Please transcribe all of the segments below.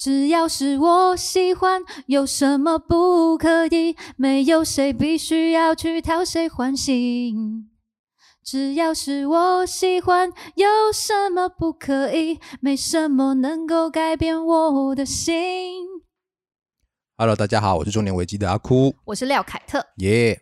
只要是我喜欢，有什么不可以？没有谁必须要去讨谁欢心。只要是我喜欢，有什么不可以？没什么能够改变我的心。Hello，大家好，我是中年危机的阿哭，我是廖凯特，耶、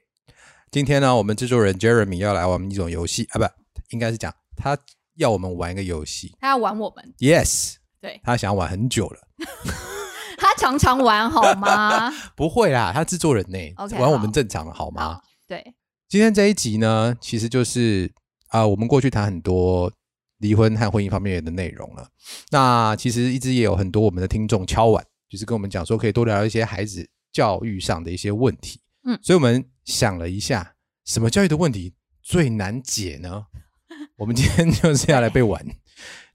今天呢，我们制作人 Jeremy 要来玩一种游戏啊，不，应该是讲他要我们玩一个游戏。他要玩我们，Yes，对他想要玩很久了。他常常玩好吗？不会啦，他制作人呢 OK，玩我好们正常的好吗？好，对，今天这一集呢，其实就是啊、我们过去谈很多离婚和婚姻方面的内容了。那其实一直也有很多我们的听众敲碗，就是跟我们讲说，可以多聊一些孩子教育上的一些问题。嗯所以我们想了一下，什么教育的问题最难解呢？我们今天就是要来被玩，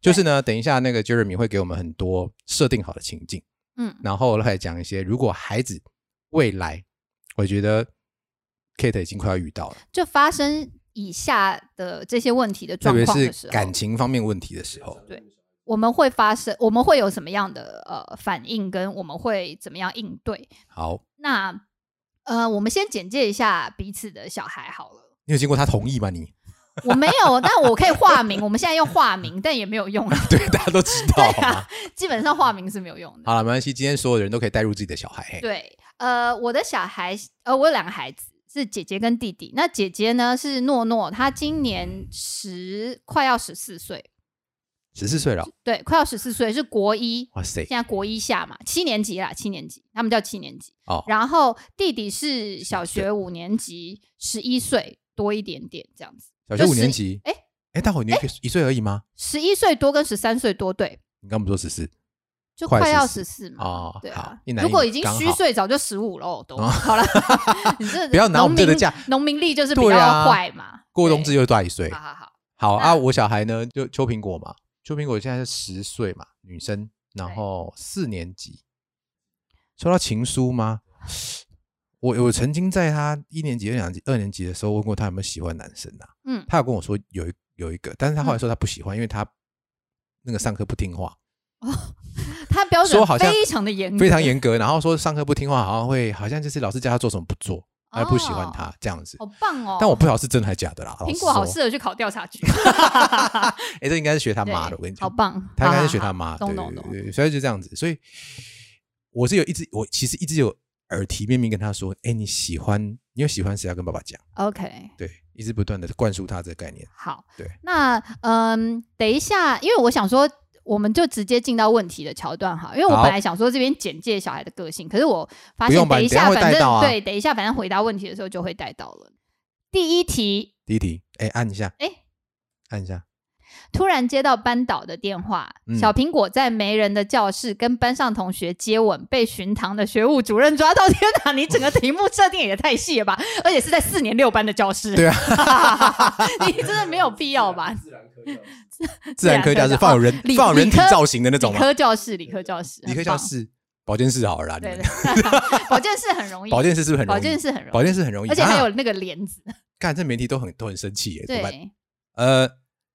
就是呢，等一下那个 Jeremy 会给我们很多设定好的情境。嗯，然后来讲一些，如果孩子未来，我觉得 Kate 已经快要遇到了，就发生以下的这些问题的特别是状况的时候，感情方面问题的时候，对我们会发生，我们会有什么样的呃反应，跟我们会怎么样应对？好，那呃，我们先简介一下彼此的小孩好了。你有经过他同意吗？你 我没有，但我可以化名。我们现在用化名，但也没有用啊。对大家都知道 对。啊，基本上化名是没有用的。好了，没关系，今天所有的人都可以带入自己的小孩。嘿对，呃，我的小孩，呃，我有两个孩子，是姐姐跟弟弟。那姐姐呢是诺诺，她今年十快要十四岁，十四岁了，对，快要十四岁，是国一，哇塞！现在国一下嘛，七年级啦，七年级，他们叫七年级。哦，然后弟弟是小学五年级，十一岁多一点点这样子。小学五年级，哎哎，大伙你一岁而已吗？十一岁多跟十三岁多，对，你刚不说十四就快快要十四嘛。哦对啊，如果已经虚岁，早就十五喽，都哦好了。你这不要拿我们这个农民价农民历就是比较坏嘛。对过冬至又大一岁。好好好，好啊，我小孩呢就秋苹果嘛，秋苹果现在是十岁嘛，女生，然后四年级，收到情书吗？我我曾经在他一年级、二年级、二年级的时候问过他有没有喜欢男生啊，嗯，他有跟我说有一有一个，但是他后来说他不喜欢，因为他那个上课不听话，哦他标准说好像非常的严格，非常严格，然后说上课不听话，好像会好像就是老师叫他做什么不做，他不喜欢他这样子。好棒哦。但我不晓得是真的还假的啦。苹果好说适合去考调查局，哎，这应该是学他妈的，对我跟你讲好，棒，他应该是学他妈，对懂懂懂。所以就这样子。所以我是有一直，我其实一直有耳提面命跟他说，哎，你喜欢，你有喜欢谁要跟爸爸讲，OK，对，一直不断的灌输他这个概念。好，对，那嗯，等一下，因为我想说，我们就直接进到问题的桥段哈，因为我本来想说这边简介小孩的个性，可是我发现等一下反正啊。对，等一下反正回答问题的时候就会带到了。第一题，第一题，哎，按一下，哎，按一下，突然接到班导的电话，嗯。小苹果在没人的教室跟班上同学接吻，被巡堂的学务主任抓到。天哪，你整个题目设定也太细了吧！而且是在四年六班的教室，对啊，你真的没有必要吧？自然科教室。自然科放有人理放有人体造型的那种理吗？科教室，理科教室，理科，教室，保健室好了啦，你对们对，保健室很容易，保健室是不是很容保易？健室很容易，保健室很容易，而且还有啊那个帘子，看这媒体都很都很生气耶，怎么办？对，呃，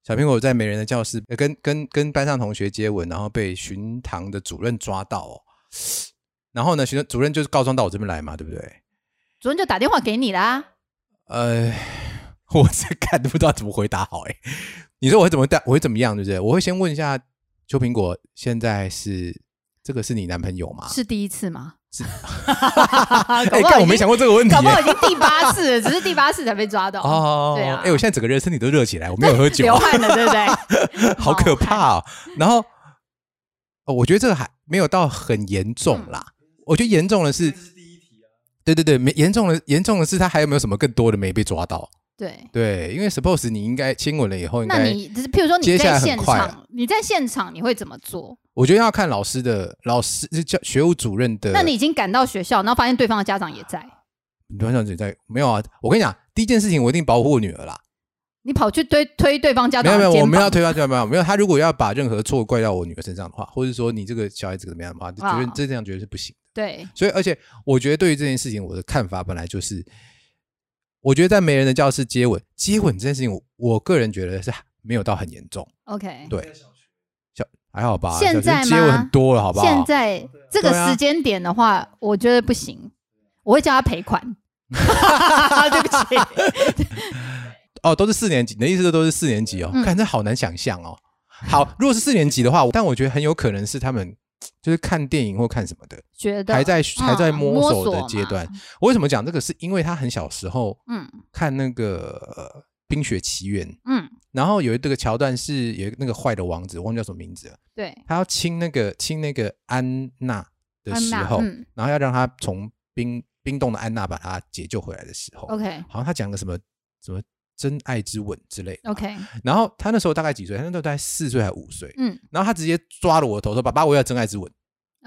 小苹果在没人的教室呃跟跟跟班上同学接吻，然后被巡堂的主任抓到哦。然后呢，巡主任就是告状到我这边来嘛，对不对？主任就打电话给你啦。呃，我这看不知道怎么回答好哎。你说我会怎么带？我会怎么样？对不对？我会先问一下秋苹果，现在是这个是你男朋友吗？是第一次吗？是哎 哎，干我没想过这个问题耶。搞不好已经第八次了，只是第八次才被抓到。哦，对啊哎，我现在整个人身体都热起来，我没有喝酒流，汗了，对不对？好可怕哦。然后，哦，我觉得这个还没有到很严重啦。嗯我觉得严重的是，对对对，没严重的严重的是他还有没有什么更多的没被抓到？对。对，因为 suppose 你应该亲吻了以后，那你就是，譬如说你在现场，你在现场你会怎么做？我觉得要看老师的老师是教学务主任的。那你已经赶到学校，然后发现对方的家长也在，你不要这样子在没有啊？我跟你讲，第一件事情我一定保护我女儿啦。你跑去推推对方家长没有没有，我们要推他，推他没有没有。他如果要把任何错怪到我女儿身上的话，或者说你这个小孩子怎么样的话，啊觉得这这样觉得是不行的。对，所以，而且我觉得对于这件事情，我的看法本来就是，我觉得在没人的教室接吻，接吻这件事情，我我个人觉得是没有到很严重。OK，对，小还好吧？现在小学接吻吗很多了，好不好？现在这个时间点的话，我觉得不行，我会叫他赔款。对不起，哦，都是四年级，你的意思是都是四年级哦？嗯看这好难想象哦。好，如果是四年级的话，但我觉得很有可能是他们就是看电影或看什么的，觉得还在还在嗯摸索的阶段。我为什么讲这个？是因为他很小时候嗯看那个呃《冰雪奇缘》，嗯，然后有一个桥段是有一个那个坏的王子，我忘记叫什么名字了，对，他要亲那个亲那个安娜的时候，嗯然后要让他从冰冰冻的安娜把他解救回来的时候，，OK 好像他讲个什么什么真爱之吻之类的。OK，然后他那时候大概几岁？他那时候大概四岁还五岁。嗯，然后他直接抓了我的头说：“爸爸，我要真爱之吻。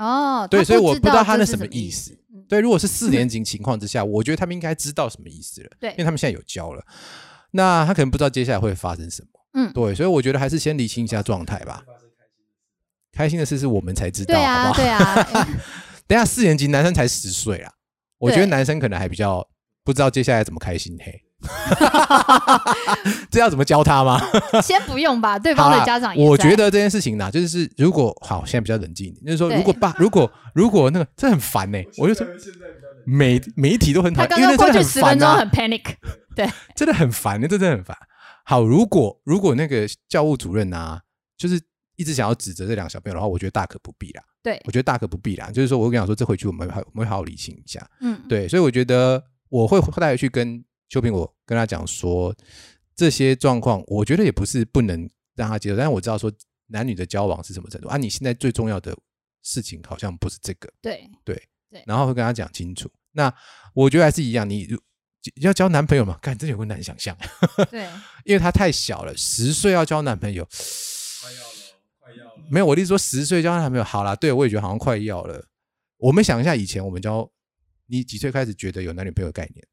哦，对所以我不知道他那什么意意思。嗯”对，如果是四年级情况之下，我觉得他们应该知道什么意思了，对因为他们现在有教了。那他可能不知道接下来会发生什么。嗯，对，所以我觉得还是先理清一下状态吧。开心的事是我们才知道，对啊好不好？对啊 等下四年级男生才十岁啊，我觉得男生可能还比较不知道接下来怎么开心嘿。这要怎么教他吗？先不用吧，对方的家长也我觉得这件事情呢，就是如果好，现在比较冷静一点，就是说，如果爸，如果如果那个，这很烦呢、我就说每每一题都很讨厌，因为他刚刚过去十分钟很啊，panic，对真的很烦，那真的很烦。好，如果如果那个教务主任啊，就是一直想要指责这两个小朋友的话，我觉得大可不必啦。对我，觉得大可不必啦。就是说我跟你讲说，这回去我们会好我们会好好理清一下。嗯，对，所以我觉得我会带回去跟邱苹果跟他讲说，这些状况，我觉得也不是不能让他接受，但是我知道说男女的交往是什么程度啊。你现在最重要的事情好像不是这个，对对对，然后会跟他讲清楚。那我觉得还是一样，你如要交男朋友嘛，看真的有个难想象，对，因为他太小了，十岁要交男朋友，快要了，快要了没有，我的意思说十岁交男朋友好啦，对我也觉得好像快要了。我们想一下，以前我们交，你几岁开始觉得有男女朋友概念？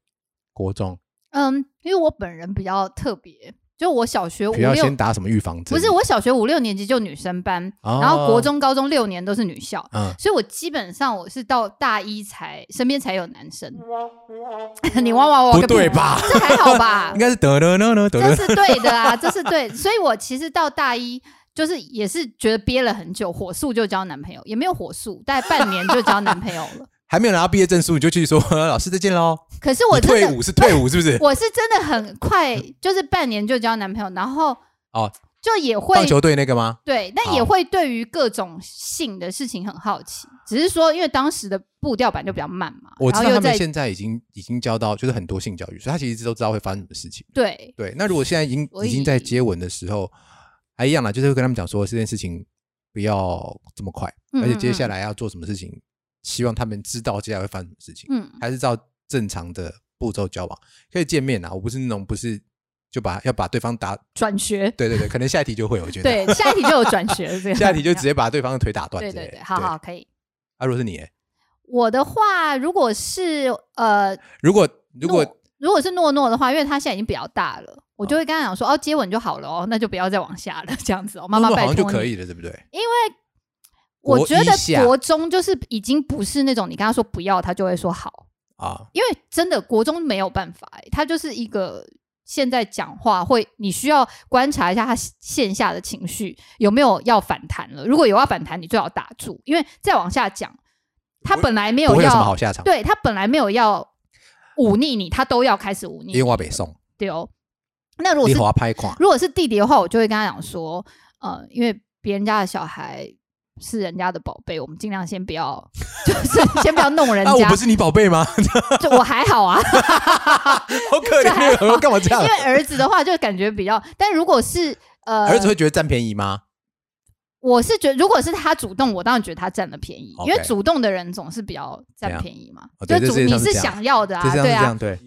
国中，嗯，因为我本人比较特别，就我小学五不要六先打什么预防针？不是我小学五六年级就女生班，哦然后国中、高中六年都是女校，嗯，所以我基本上我是到大一才身边才有男生。你哇哇哇不屁对吧？这还好吧应？该是得得得得。这是对的啊，这是对。所以我其实到大一。就是也是觉得憋了很久，火速就交男朋友，也没有火速，大概半年就交男朋友了。还没有拿到毕业证书，你就去说老师再见喽。可是我退伍是退伍是不是？我是真的很快，就是半年就交男朋友，然后哦，就也会棒球队那个吗？对，但也会对于各种性的事情很好奇，只是说因为当时的步调版就比较慢嘛，我知道他们现在已经已经教到就是很多性教育，所以他其实都知道会发生什么事情。对对，那如果现在已经已经在接吻的时候，还一样啦，就是会跟他们讲说这件事情不要这么快，嗯而且接下来要做什么事情，希望他们知道接下来会发生什么事情，嗯还是照正常的步骤交往，可以见面啊。我不是那种不是就把要把对方打，转学，对对对，可能下一题就会，我觉得。对，下一题就有转学，这 个下一题就直接把对方的腿打断。对对对，好好可以。啊，如果是你欸，我的话，如果是呃，如果如果如果是诺诺的话，因为他现在已经比较大了，我就会跟他讲说，哦，接吻就好了哦，那就不要再往下了，这样子哦，妈妈诺诺拜托好像就可以了，对不对？因为我觉得国中就是已经不是那种你跟他说不要，他就会说好，啊，因为真的国中没有办法、欸，他就是一个现在讲话会，你需要观察一下他线下的情绪有没有要反弹了。如果有要反弹，你最好打住，因为再往下讲，他本来没有要有什么要好下场，对他本来没有要忤逆你，他都要开始忤逆。因为。我北宋，对哦，那如果你是华拍垮，如果是弟弟的话，我就会跟他讲说，呃，因为别人家的小孩是人家的宝贝，我们尽量先不要，就是先不要弄人啊，我家。不是你宝贝吗？就我还好啊，好可怜，我干嘛这样因？为儿子的话就感觉比较，但如果是呃，儿子会觉得占便宜吗？我是觉得如果是他主动，我当然觉得他占了便宜因为主动的人总是比较占便宜嘛。就主你是想要的啊，对啊对。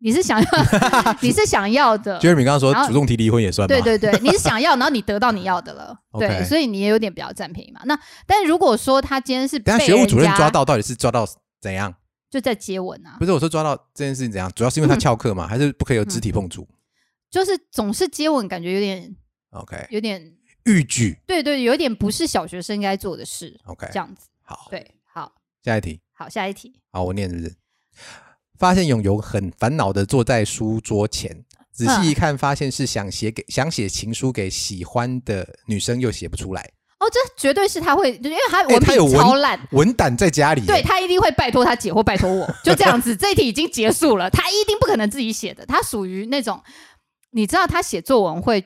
你是想要，你是想要的，Jeremy 刚刚说主动提离婚也算吗？对对对，你是想要，然后你得到你要的了，对，所以你也有点比较占便宜嘛。那但如果说他今天是被学务主任抓到到底是抓到怎样？就在接吻啊不，是我说抓到这件事情怎样？主要是因为他翘课嘛，还是不可以有肢体碰触就是总是接吻，感觉有点？OK，有点，逾矩。对对，有点不是小学生应该做的事，OK，这样子。好，对，好下一题。好，下一题。好，我念是不是？发现永游很烦恼的坐在书桌前，仔细一看，发现是想写给想写情书给喜欢的女生，又写不出来。哦，这绝对是他会，因为他哎文他有超烂。文胆在家里耶，对他一定会拜托他姐或拜托我，就这样子。这一题已经结束了，他一定不可能自己写的。他属于那种，你知道他写作文会，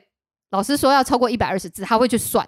老师说要超过一百二十字，他会去算，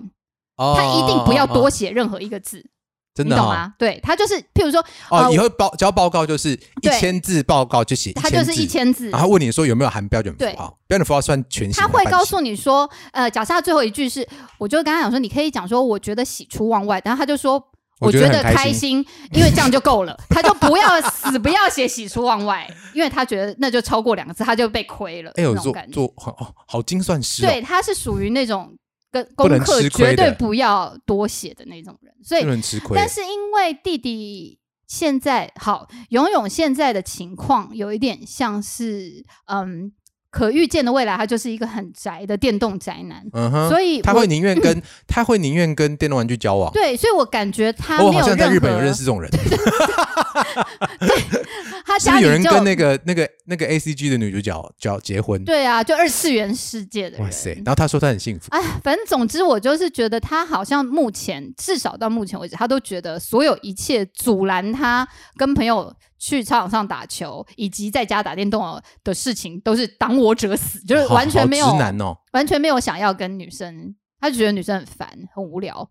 哦，他一定不要多哦写任何一个字，真的哦你懂吗？对他就是，譬如说，哦，呃以后报交报告就是一千字报告就写他就是一千字然，后问你说有没有含标准符对号，标准符号算全形他会告诉你说，呃，假设他最后一句是，我就跟他讲说，你可以讲说，我觉得喜出望外，然后他就说。我我觉得开开心，因为这样就够了。他就不要死不要写喜出望外，因为他觉得那就超过两个字，他就被亏了。哎呦做。做好哦好精算师哦，对，他是属于那种跟不能功课吃亏绝对不要多写的那种人。所以不，能吃亏。但是因为弟弟现在好，勇勇现在的情况有一点像是，嗯，可预见的未来，他就是一个很宅的电动宅男，嗯哼，所以他会宁愿跟 他会宁愿跟电动玩具交往。对，所以我感觉他我好没有任像在日本有认识这种人，他是不是有人家里就跟那个那个那个 A C G 的女主角叫结婚？对啊，就二次元世界的人。哇塞！然后他说他很幸福，哎，反正总之，我就是觉得他好像目前至少到目前为止，他都觉得所有一切阻拦他跟朋友去操场上打球，以及在家打电动的事情，都是挡我者死，就是完全没有直男哦。完全没有想要跟女生，他就觉得女生很烦很无聊。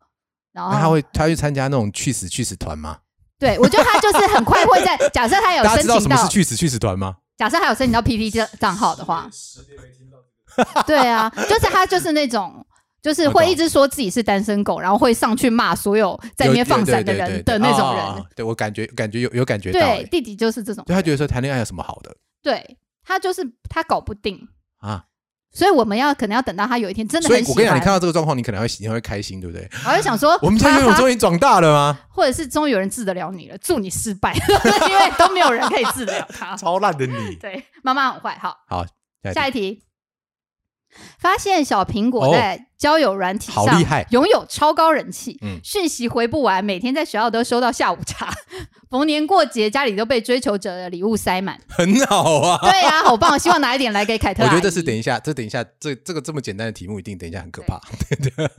然后他会他去参加那种去死去死团吗？对我觉得他就是很快会在 假设他有大家知道什么申请到是去死去死团吗？假设他有申请到 PT 账账号的话，对啊，就是他就是那种。就是会一直说自己是单身狗，然后会上去骂所有在里面放闪的人有对对对对的那种哦人。对我感觉感觉有有感觉到对，欸，弟弟就是这种他觉得说谈恋爱有什么好的对他就是他搞不定，啊？所以我们要可能要等到他有一天真的很喜欢。所以我跟你讲，你看到这个状况，你可能会你会开心，对不对？我就想说，我们家游泳终于长大了吗？或者是终于有人治得了你了，祝你失败，因为都没有人可以治得了他。超烂的你。对，妈妈很坏。好，好，下一题。发现小苹果在交友软体上好厉害拥有超高人气，嗯讯息回不完，每天在学校都收到下午茶，逢年过节家里都被追求者的礼物塞满。很好啊。对啊、好棒！希望拿一点来给凯特。我觉得这是等一下，这等一下，这这个这么简单的题目，一定等一下很可怕。对对，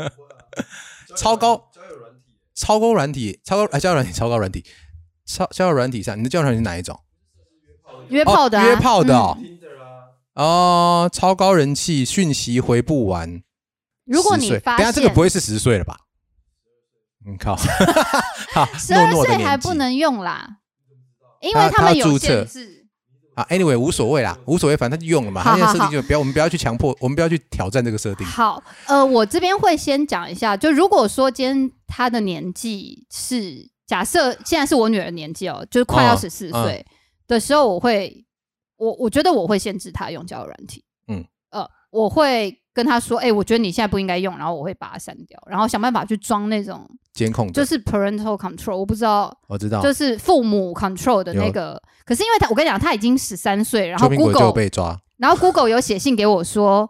超高超高软体，超高哎，交友软体，超高软体，超交友软体上，你的交友软体是哪一种？约炮的、啊哦约炮的嗯哦。哦，超高人气，讯息回不完。如果你发等下这个不会是十岁了吧？嗯，靠，好，十二岁还不能用啦，因他为他们有限制。啊，anyway 无所谓啦，无所谓，反正他就用了嘛。好他现在设好定就不要，我们不要去强迫，我们不要去挑战这个设定。好，呃，我这边会先讲一下，就如果说今天他的年纪是假设现在是我女儿年纪哦，就是快要哦十四岁的时候，我会，我我觉得我会限制他用交友软体，嗯，呃，我会跟他说，哎、我觉得你现在不应该用，然后我会把它删掉，然后想办法去装那种监控，就是 parental control，我不知道，我知道，就是父母 control 的那有个，可是因为他，我跟你讲，他已经十三岁，然后 Google 被抓。然后 Google 有写信给我说，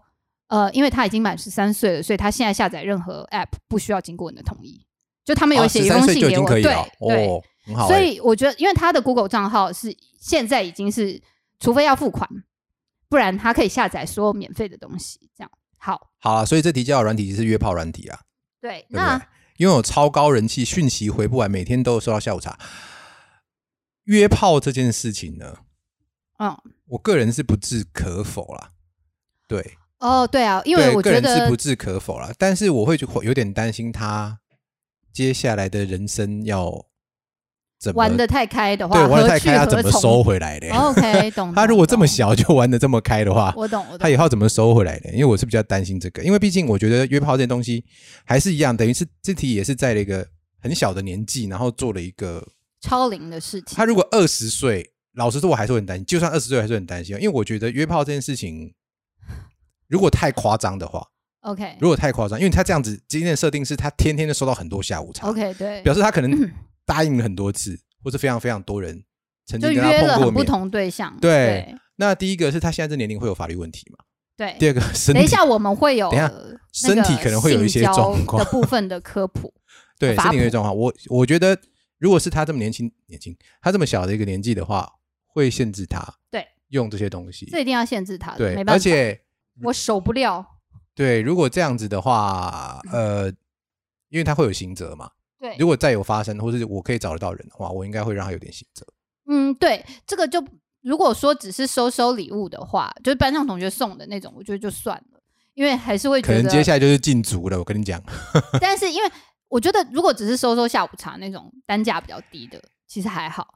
呃，因为他已经满十三岁了，所以他现在下载任何 App 不需要经过你的同意。就他们有写一封哦13岁就已信给我，对对，哦，很好欸。所以我觉得，因为他的 Google 账号是现在已经是，除非要付款，不然他可以下载所有免费的东西。这样好，好啊，所以这题交友软体是约炮软体啊，对，那对？拥有超高人气，讯息回不完，每天都有收到下午茶。约炮这件事情呢，嗯，我个人是不置可否啦。对，哦，对啊，因为我觉人是不置可否啦，但是我会会有点担心他接下来的人生要怎么玩的太开的话，对玩的太开，他怎么收回来的？？OK，懂。他如果这么，小就玩的这么开的话，我懂，我懂他。以后怎么收回来的？因为我是比较担心这个，因为毕竟我觉得约炮这件东西还是一样，等于是这题也是在了一个很小的年纪，然后做了一个。超龄的事情他，如果二十岁，老实说我还是会很担心，就算二十岁还是很担心，因为我觉得约炮这件事情如果太夸张的话，OK 如果太夸张，因为他这样子今天的设定是他天天都收到很多下午茶 OK，对，表示他可能 答应了很多次，或是非常非常多人曾就经跟他约了碰过面。很不同对象。对那第一个是他现在这年龄会有法律问题嘛？对第二个身体等一下我们会有等一下呃身个体可能会有一些性交状况的部分的科普。对身体有些状况，我我觉得如果是他这么年轻年轻，他这么小的一个年纪的话，会限制他对用这些东西。这一定要限制他的，对没，办法，而且我守不了。对，如果这样子的话，呃，因为他会有刑责嘛。对，如果再有发生，或是我可以找得到人的话，我应该会让他有点刑责。嗯，对，这个就如果说只是收收礼物的话，就是班上同学送的那种，我觉得就算了，因为还是会觉得可能接下来就是禁足了。我跟你讲，但是因为我觉得，如果只是收收下午茶那种单价比较低的，其实还好。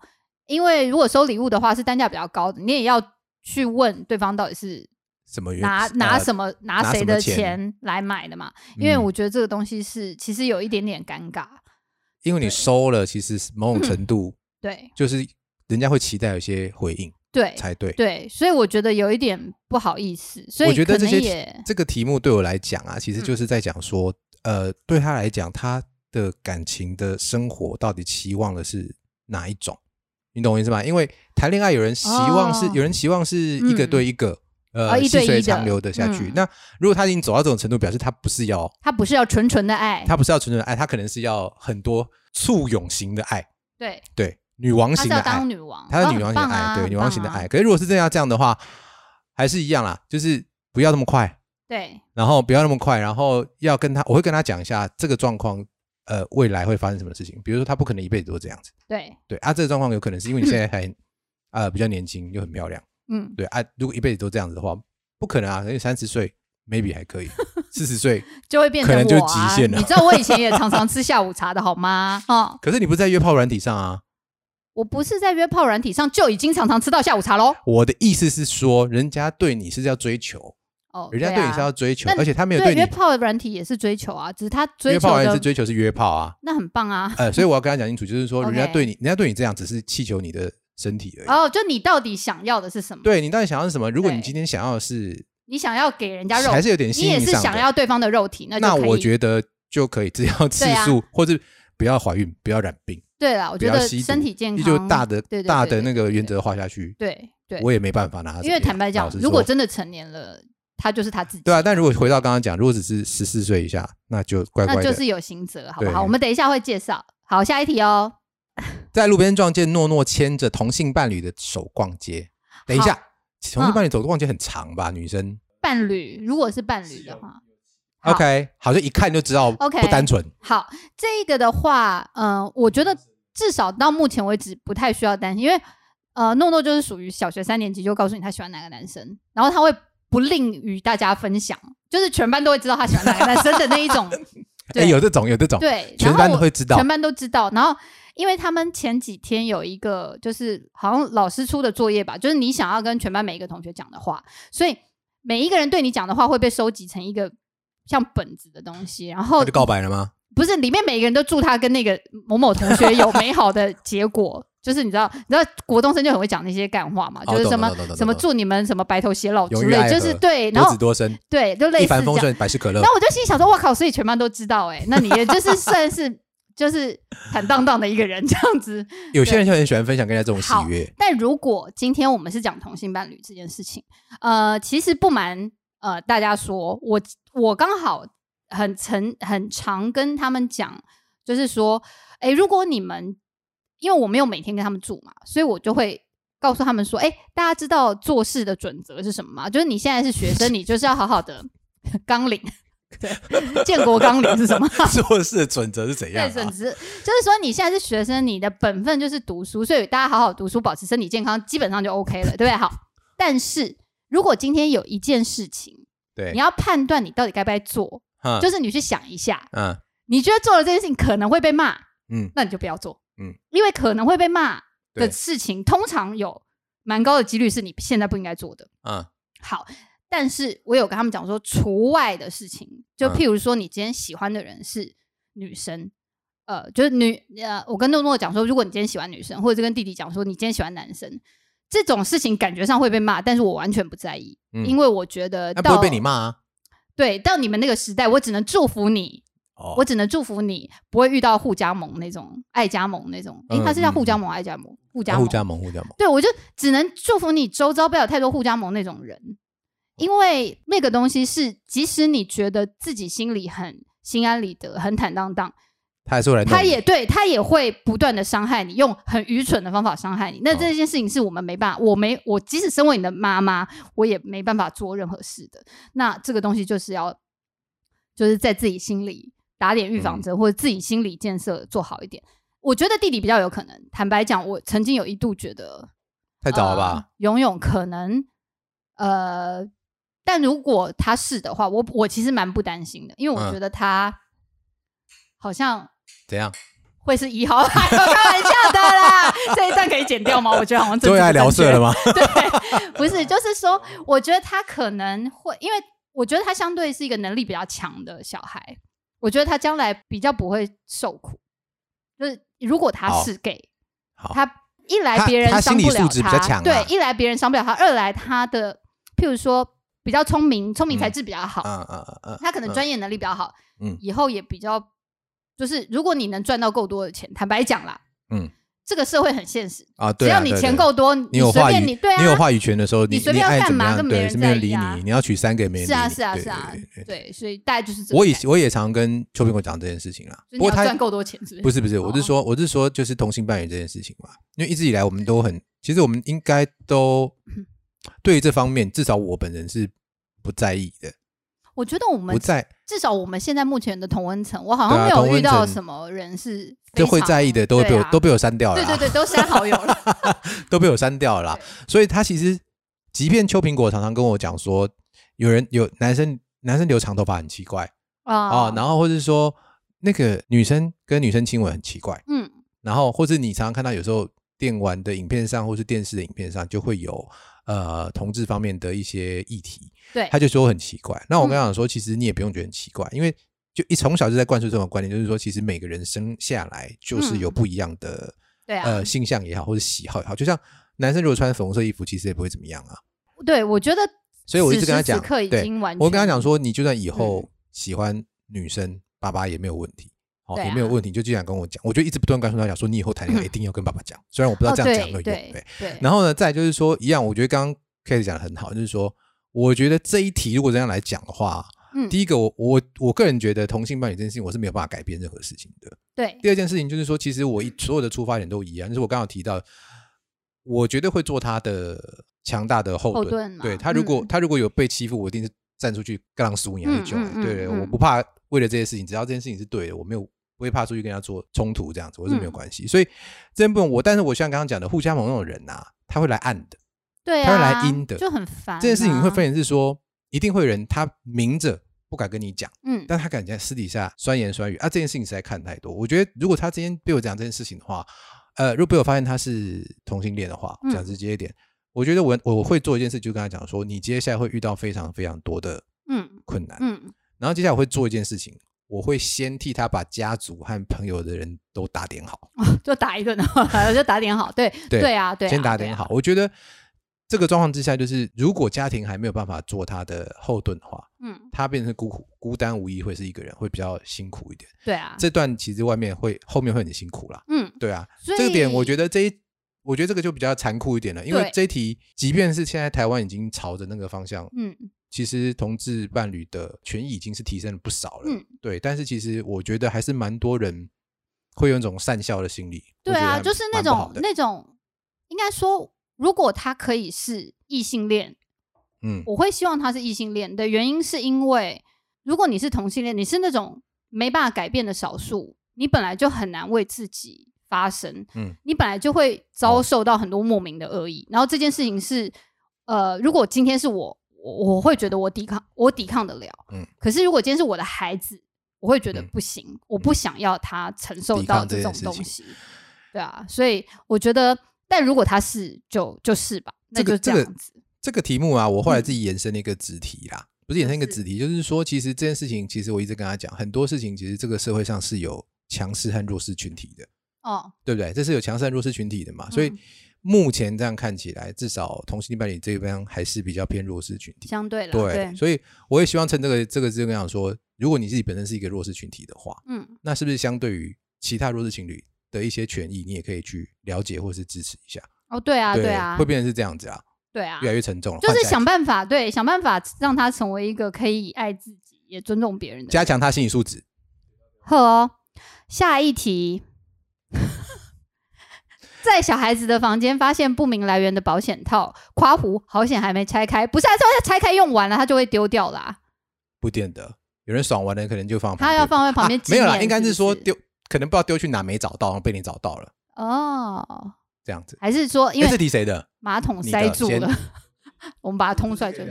因为如果收礼物的话，是单价比较高的，你也要去问对方到底是什么拿拿呃什么拿拿谁的钱钱来买的嘛。因为嗯我觉得这个东西是其实有一点点尴尬。因为你收了，其实某种程度对就是人家会期待有一些回应对才对。对，所以我觉得有一点不好意思。所以我觉得这些这个题目对我来讲啊，其实嗯就是在讲说，呃，对他来讲，他的感情的生活到底期望的是哪一种？你懂我意思吗？因为谈恋爱，有人希望是、哦有人希望是一个嗯对一个，呃，细水长流的下去。嗯那如果他已经走到这种程度，表示他不是要他不是要纯纯的爱，他不是要纯纯的爱，他可能是要很多簇拥型的爱，对，对，女王型的爱，当女王，他是哦女王型的爱，对，女王型的。爱。可是如果是这样这样的话，还是一样啦，就是不要那么快，对，然后不要那么快，然后要跟他，我会跟他讲一下这个状况，呃，未来会发生什么事情。比如说，他不可能一辈子都这样子，对，对啊，这个状况有可能是因为你现在 还呃比较年轻又很漂亮，嗯，对啊，如果一辈子都这样子的话，不可能啊，因为三十岁 maybe 还可以，四十岁，就会变成可能就极限了你知道我以前也常常吃下午茶的好吗？哦，可是你不是在约炮软体上啊？我不是在约炮软体上就已经常常吃到下午茶喽。我的意思是说，人家对你是要追求，哦，人家对你啊是要追求，那而且他没有对你约炮软体也是追求啊，只是他追约炮人求的是追求是约炮啊，那很棒啊。呃，所以我要跟他讲清楚，就是说，人家对你，人家对你这样只是气求你的身体而已。哦，就你到底想要的是什么？对你到底想要是什么？如果你今天想要的是，你想要给人家肉，还是有点你也是想要对方的肉体，那那我觉得就可以，只要次数、或者不要怀孕，不要染病，对啦，我觉得身体健康就大的大的那个原则画下去，对对，我也没办法拿。因为坦白讲，如果真的成年了，他就是他自己。对啊，但如果回到刚刚讲，如果只是十四岁以下，那就乖乖就是有刑责，好不好？我们等一下会介绍。好，下一题哦。在路边撞见诺诺牵着同性伴侣的手逛街。等一下，同性伴侣走逛街很长吧？女生伴侣，如果是伴侣的话，好，OK，好像一看就知道 OK 不单纯。好，这个的话，嗯、我觉得至少到目前为止不太需要担心，因为呃，诺诺就是属于小学三年级就告诉你他喜欢哪个男生，然后他会不吝与大家分享，就是全班都会知道他喜欢哪个男生的那一种。有这种，有这种，对，全班都会知道全。班都知道。然后，因为他们前几天有一个，就是好像老师出的作业吧，就是你想要跟全班每一个同学讲的话，所以每一个人对你讲的话会被收集成一个像本子的东西，然后就告白了吗？不是里面每个人都祝他跟那个某某同学有美好的结果。就是你知道，你知道国东生就很会讲那些干话嘛，哦就是什么什么祝你们什么白头偕老之类，就是对，然多后子多生，对，就类一似这样。帆风顺，百事可乐然。后我就心里想说，哇靠！所以全班都知道、哎，那你也就是算是就是坦荡荡的一个人这样子。有些人就很喜欢分享跟人家这种喜悦。但如果今天我们是讲同性伴侣这件事情，呃，其实不瞒呃大家说，我我刚好很曾很常跟他们讲，就是说，哎，如果你们因为我没有每天跟他们住嘛，所以我就会。告诉他们说，哎，大家知道做事的准则是什么吗？就是你现在是学生，你就是要好好的 纲领。对，建国纲领是什么？做事的准则是怎样准？则就是说你现在是学生，你的本分就是读书，所以大家好好读书，保持身体健康，基本上就 OK 了，对不对？好，但是如果今天有一件事情，对。你，要判断你到底该不该做，嗯就是你去想一下，嗯。你觉得做了这件事情可能会被骂，嗯。那你就不要做，嗯，因为可能会被骂的事情，通常有蛮高的几率是你现在不应该做的。嗯。好，但是我有跟他们讲说，除外的事情，就嗯譬如说，你今天喜欢的人是女生，呃，就是女呃，我跟诺诺讲说，如果你今天喜欢女生，或者是跟弟弟讲说你今天喜欢男生，这种事情感觉上会被骂，但是我完全不在意，嗯因为我觉得那到不会被你骂啊？对到你们那个时代，我只能祝福你，哦我只能祝福你不会遇到互加盟那种爱加盟那种，因为他是叫嗯互加盟爱加盟，互加盟互加盟，互加盟。对，我就只能祝福你周遭不要有太多互加盟那种人，因为那个东西是，即使你觉得自己心里很心安理得、很坦荡荡，他还是会来弄你，他也对他也会不断的伤害你，用很愚蠢的方法伤害你。那哦这件事情是我们没办法，我没我即使身为你的妈妈，我也没办法做任何事的。那这个东西就是要就是在自己心里打点预防嗯针，或者自己心理建设做好一点。我觉得弟弟比较有可能。坦白讲，我曾经有一度觉得太早了吧？呃游泳可能呃，但如果他是的话，我我其实蛮不担心的，因为我嗯觉得他好像怎样？会是一号，开玩笑的啦。这一段可以剪掉吗？我觉得好像最爱聊色了吗？对，不是，就是说，我觉得他可能会，因为我觉得他相对是一个能力比较强的小孩，我觉得他将来比较不会受苦。就是如果他是 gay，他一来他别人他伤不了心理素质比较强啊对，一来别人伤不了他，二来他的譬如说比较聪明，聪明才嗯智比较好，嗯嗯嗯嗯，他可能嗯专业能力比较好，嗯以后也比较就是如果你能赚到够多的钱，坦白讲啦，嗯这个社会很现实，啊，只要你钱够多，你有随话你对啊，你有话语权的时候，你你随便干嘛跟没人理你，你要娶三个也没人是啊理你对是啊是啊对所以大概就是这个我也我也常跟邱苹果讲这件事情啦。就是不过他赚够多钱是不是？不是不是，我是哦说我是说就是同性伴侣这件事情嘛，因为一直以来我们都很，其实我们应该都对于这方面，至少我本人是不在意的，我觉得我们不在至少我们现在目前的同温层，我好像没有遇到什么人是就会在意的，都会被我、啊都被我删掉了啦，对对对，都删好友了。都被我删掉了啦。所以他其实，即便邱苹果常常跟我讲说，有人有男生男生留长头发很奇怪啊哦，然后或者是说那个女生跟女生亲吻很奇怪，嗯然后或是你常常看到有时候电玩的影片上或是电视的影片上就会有呃同志方面的一些议题，对他就说很奇怪。那我跟他嗯讲说，其实你也不用觉得很奇怪，因为就一从小就在灌输这种观念，就是说其实每个人生下来就是有嗯不一样的、对啊呃性向也好或者喜好也好，就像男生如果穿粉红色衣服，其实也不会怎么样啊。对，我觉得所以我一直跟他讲对经完，我跟他讲说，你就算以后嗯喜欢女生，爸爸也没有问题。哦，也没有问题，就这样跟我讲，我就一直不断告诉他讲说，你以后谈恋爱 一定要跟爸爸讲，虽然我不知道哦这样讲有对用，对对。然后呢，再就是说，一样，我觉得刚刚 k a t 讲的很好，就是说，我觉得这一题如果这样来讲的话，嗯第一个，我我我个人觉得同性伴侣这件事情，我是没有办法改变任何事情的。对第二件事情就是说，其实我一所有的出发点都一样，就是我刚刚有提到，我绝对会做他的强大的后盾。后盾对他如果、嗯他如果有被欺负，我一定是站出去跟他输赢还是救来。嗯嗯嗯对我不怕为了这些事情，只要这件事情是对的，我没有不会怕出去跟他做冲突这样子，我是没有嗯关系。所以这部分我，但是我像刚刚讲的，互相盟那种人呐、他会来暗的。对他会来啊，阴的就很烦啊。这件事情会分成是说，一定会有人他明着不敢跟你讲。嗯但他敢在私底下酸言酸语啊，这件事情实在看太多。我觉得如果他今天被我讲这件事情的话，呃，如果被我发现他是同性恋的话，嗯讲直接一点，我觉得我我会做一件事，就跟他讲说，你接下来会遇到非常非常多的嗯困难，嗯然后接下来我会做一件事情，我会先替他把家族和朋友的人都打点好，就打一顿，就打点好。对对对啊，对先打点好。。我觉得这个状况之下，就是如果家庭还没有办法做他的后盾的话，嗯，他变成孤苦孤单无依，会是一个人，会比较辛苦一点。对啊，这段其实外面会后面会很辛苦啦。嗯，对啊，这个点我觉得这一，我觉得这个就比较残酷一点了，因为对这一题，即便是现在台湾已经朝着那个方向，嗯其实同志伴侣的权益已经是提升了不少了。嗯，对，但是其实我觉得还是蛮多人会有一种善笑的心理。对啊，就是那种那种，应该说，如果他可以是异性恋，嗯我会希望他是异性恋的原因，是因为如果你是同性恋，你是那种没办法改变的少数，你本来就很难为自己发声，嗯你本来就会遭受到很多莫名的恶意。然后这件事情是，呃，如果今天是我，我我会觉得我抵抗，我抵抗得了，嗯可是如果今天是我的孩子，我会觉得嗯不行，我不想要他承受到这种东西，对啊，所以我觉得，但如果他是，就就是吧，那就这个这个样子。这个题目啊，我后来嗯自己延伸了一个子题啦，不是延伸一个是子题，就是说，其实这件事情，其实我一直跟他讲，很多事情其实这个社会上是有强势和弱势群体的。哦，对不对？这是有强势和弱势群体的嘛，所以嗯目前这样看起来，至少同性伴侣这边还是比较偏弱势群体。相对了，对，对，所以我也希望趁这个这个这个讲说，如果你自己本身是一个弱势群体的话，嗯，那是不是相对于其他弱势情侣的一些权益，你也可以去了解或是支持一下？哦，对啊，对啊，会变成是这样子啊，对啊，越来越沉重了。就是想办法，对，想办法让他成为一个可以爱自己也尊重别人的人。加强他心理素质。好哦，下一题，在小孩子的房间发现不明来源的保险套，夸胡好险还没拆开，不是、啊，这拆开用完了，它就会丢掉啦、不见得，有人爽完了，可能就放旁他要放在旁边啊 没有啦，应该是说丢，可能不知道丢去哪没找到，然后被你找到了，哦，这样子。还是说因为，这为题谁的？马桶塞住了，我们把它通出来就。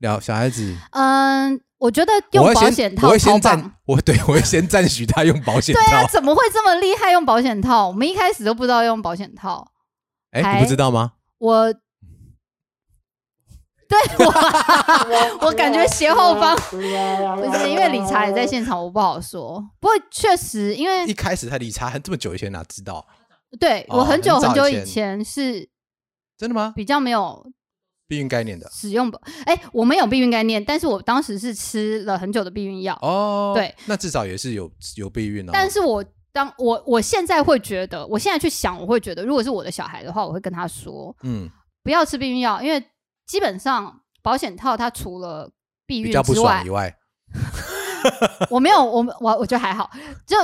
聊小孩子，嗯，我觉得用保险套我会先赞。我对我会先赞许他用保险套对啊，怎么会这么厉害用保险套？我们一开始都不知道用保险套。哎，还你不知道吗？我 对我，我感觉斜后方不是因为理查也在现场，我不好说。不过确实，因为一开始他理查很这么久以前哪知道？哦对我很久很久以前是真的吗？比较没有避孕概念的。使用吧，哎，我没有避孕概念，但是我当时是吃了很久的避孕药，哦。对，那至少也是有有避孕哦。但是我当我我现在会觉得，我现在去想，我会觉得，如果是我的小孩的话，我会跟他说，嗯，不要吃避孕药，因为基本上保险套它除了避孕之外以，外，我没有，我我我觉得还好，就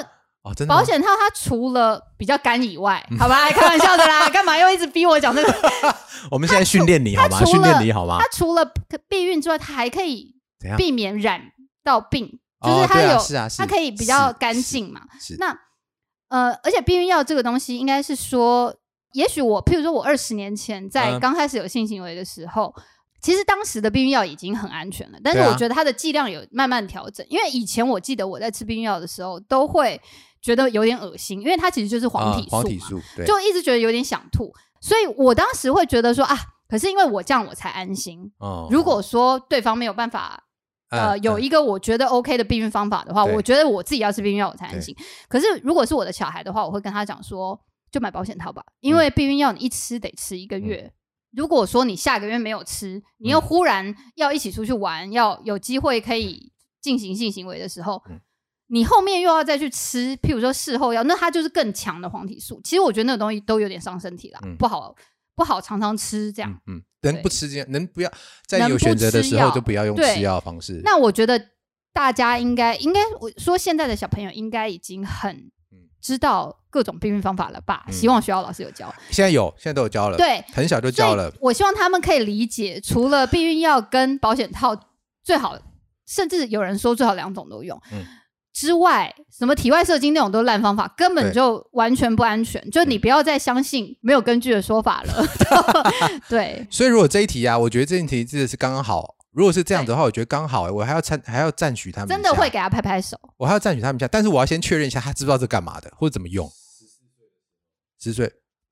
哦，真的保险套它除了比较干以外，好吧，开玩笑的啦，干嘛又一直逼我讲这个？我们现在训练你好吗？训练你好吗它？除了避孕之外，它还可以？避免染到病，就是它有，是啊是它可以比较是干净嘛。是那呃，而且避孕药这个东西，应该是说，也许我，譬如说我二十年前在嗯刚开始有性行为的时候。其实当时的避孕药已经很安全了，但是我觉得它的剂量有慢慢调整。因为以前我记得我在吃避孕药的时候，都会觉得有点恶心，因为它其实就是黄啊体素嘛，黄体素，对，就一直觉得有点想吐。所以我当时会觉得说啊，可是因为我这样我才安心。哦。如果说对方没有办法，呃，有一一个我觉得 OK 的避孕方法的话，我觉得我自己要吃避孕药我才安心。可是如果是我的小孩的话，我会跟他讲说，就买保险套吧，因嗯为避孕药你一吃得吃一个月。如果说你下个月没有吃，你又嗯。忽然要一起出去玩，要有机会可以进行性行为的时候，嗯你后面又要再去吃，譬如说事后药，那它就是更强的黄体素。其实我觉得那个东西都有点伤身体啦，嗯不好不好常常吃这样。嗯嗯，能不吃这样，能不要在有选择的时候就不要用对吃药的方式。那我觉得大家应该应该我说现在的小朋友应该已经很嗯知道各种避孕方法了吧？嗯希望学校老师有教。现在有，现在都有教了，，对，很小就教了。我希望他们可以理解，除了避孕药跟保险套，最好甚至有人说最好两种都用。嗯之外，什么体外射精那种都是烂方法，根本就完全不安全。就你嗯不要再相信没有根据的说法了。对，所以如果这一题啊，我觉得这一题真的是刚刚好。如果是这样子的话，我觉得刚好、欸，我还要赞还要赞许他们，真的会，给他拍拍手。我还要赞许他们一下。但是我要先确认一下，他知不知道这干嘛的，或者怎么用。十岁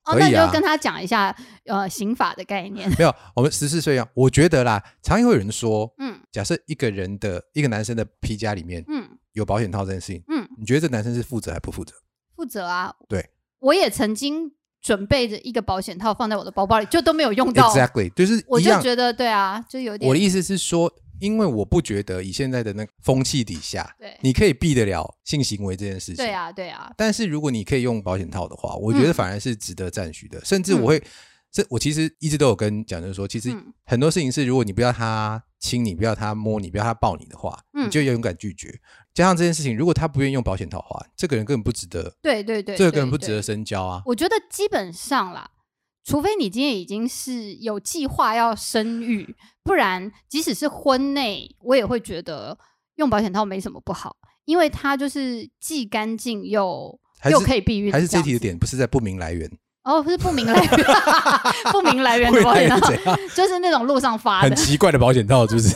哦，可以啊那你就跟他讲一下呃刑法的概念。没有，我们十四岁一样。我觉得啦，常常会有人说，嗯假设一个人的一个男生的皮夹里面嗯有保险套这件事情，嗯，你觉得这男生是负责还不负责？负责啊。对，我也曾经准备着一个保险套放在我的包包里，就都没有用到。Exactly，就是我。就觉得对啊，就有点我的意思是说，因为我不觉得以现在的那个风气底下，对你可以避得了性行为这件事情。对啊对啊，但是如果你可以用保险套的话，我觉得嗯反而是值得赞许的。甚至我会，这我其实一直都有跟讲，就是说，其实嗯很多事情是，如果你不要他亲你，不要他摸你，不要他抱你的话，嗯你就要勇敢拒绝。加上这件事情，如果他不愿意用保险套的话，这个人根本不值得，对对对，这个根本不值得深交啊。我觉得基本上啦，除非你今天已经是有计划要生育，不然即使是婚内，我也会觉得用保险套没什么不好，因为它就是既干净又又可以避孕。还是这题的点不是在不明来源，哦，是不明来源，不明来源的保会险套，就是那种路上发很，奇怪的保险套，是不是？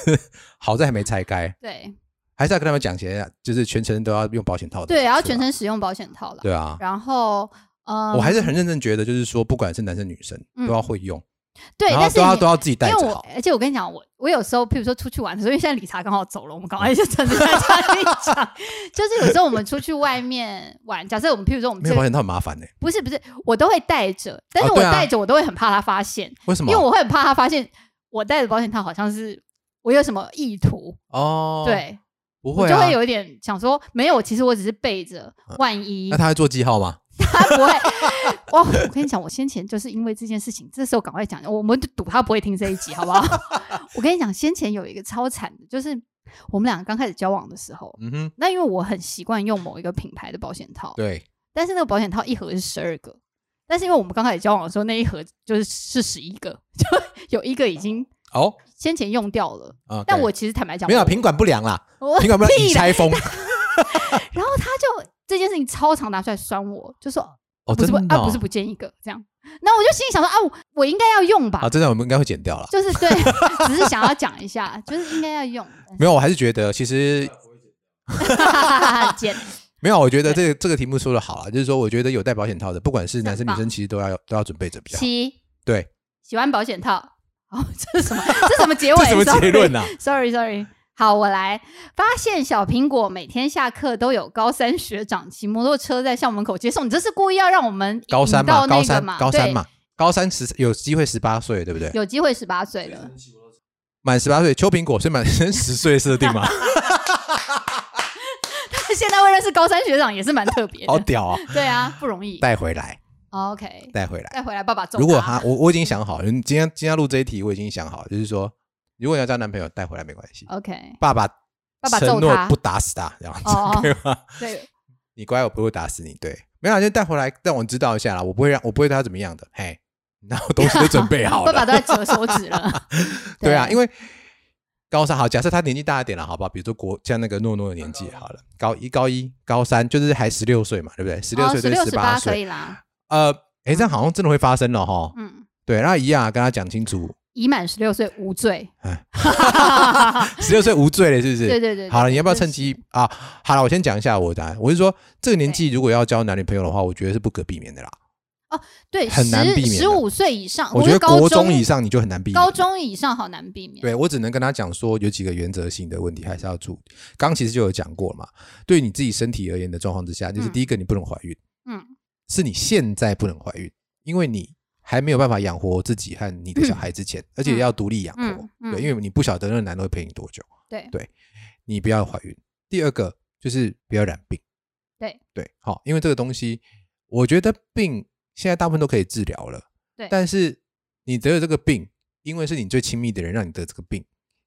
好在还没拆开，对还是要跟他们讲一下，就是全程都要用保险套的。对，然后全程使用保险套了。对啊。然后，嗯，我还是很认真觉得，就是说，不管是男生女生，嗯都要会用，对，然后但是都要都要自己带因为我着好。，而且我跟你讲，我我有时候，譬如说出去玩的时候，因为现在理查刚好走了，我们赶快就趁着在家里讲，就是有时候我们出去外面玩，假设我们譬如说我们没有保险套很麻烦呢、不是不是，我都会带着，但是我带着我都会很怕他发现，为什么？因为我会很怕他发现我带着保险套好像是我有什么意图，哦，，对不会啊。我就会有一点想说，没有，其实我只是备着，万一那他会做记号吗？他不会。哇！我跟你讲，我先前就是因为这件事情，这时候赶快讲，我们就赌他不会听这一集，好不好？我跟你讲，先前有一个超惨的，就是我们两个刚开始交往的时候，嗯哼，那因为我很习惯用某一个品牌的保险套，对，但是那个保险套一盒是十二个，但是因为我们刚开始交往的时候，那一盒就是是十一个，就有一个已经哦，先前用掉了，啊，但我其实坦白讲，没有品管不良啦，我品管不良屁啦。已拆封。然后他就这件事情超常拿出来酸我，就说哦，不是不啊不是不见一个这样，那我就心里想说啊，我我应该要用吧。好，，真的我们应该会剪掉了。就是对，只是想要讲一下，就是应该要用，没有，我还是觉得其实剪。没有，我觉得这个这个题目说的好啊，就是说，我觉得有戴保险套的，不管是男生女生，其实都要都要准备着比较好。七。对，喜欢保险套，哦，这是什么？这是什么结尾？这什么结论啊？Sorry Sorry，好，我来。发现小苹果每天下课都有高三学长骑摩托车在校门口接送，你这是故意要让我们高三到那个高三高三嘛，高三十有机会十八岁，对不对？有机会十八岁了，满十八岁，秋苹果是满十岁设定吗？现在会认识高三学长也是蛮特别的，好屌啊！对啊，不容易。带回来，OK，带回来。带回来，爸爸揍如果他，我我已经想好了，今天今天要录这一题，我已经想好了，就是说，如果要交男朋友，带回来没关系。OK，爸爸爸爸承诺不打死他，这样子 哦可以吗？对，你乖，我不会打死你。对，没有啊就带回来让我知道一下啦，我不会让我不会对他怎么样的。嘿，然后东西都准备好了爸爸了。都在折手指了。对啊，因为为高三好，假设他年纪大一点了，好不好？比如说国像那个诺诺的年纪好了，高一、高一、高三，就是还十六岁嘛，对不对？十六岁对哦十八岁可以岁，啦，呃，诶，这样好像真的会发生了哈。嗯，对，那一样啊跟他讲清楚，已满十六岁无罪。十六岁无罪了，是不是？对对对，好了，你要不要就是趁机啊？好了，我先讲一下我的答案。我是说，这个年纪如果要交男女朋友的话，我觉得是不可避免的啦。哦对，很难避免十五岁以上，我觉得高国中以上你就很难避免。高中以上好难避免。对我只能跟他讲说，有几个原则性的问题还是要注意。刚其实就有讲过了嘛，对你自己身体而言的状况之下，就是嗯第一个你不能怀孕，嗯，是你现在不能怀孕，因为你还没有办法养活自己和你的小孩之前，而且要独立养活。对，因为你不晓得那个男的会陪你多久，对对你不要怀孕。第二个就是不要染病。对对，好，因为这个东西，我觉得病现在大部分都可以治疗了。对但是你得了这个病，因为是你最亲密的人让你得这个病，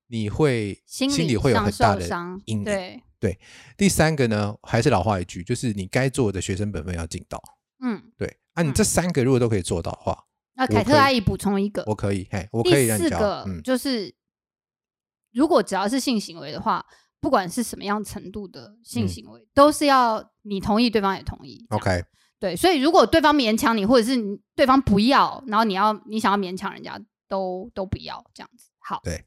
你会心里会有很大的阴影。对，第三个呢，还是老话一句，就是你该做的学生本分要尽到。嗯，对啊，你嗯这三个如果都可以做到的话，那凯特阿姨补充一个，我可以，嘿，我可以第让你交。四个嗯，就是，如果只要是性行为的话，不管是什么样程度的性嗯行为，都是要你同意，对方也同意。OK，对，所以如果对方勉强你，或者是对方不要，然后你要你想要勉强人家，都都不要这样子。好，对，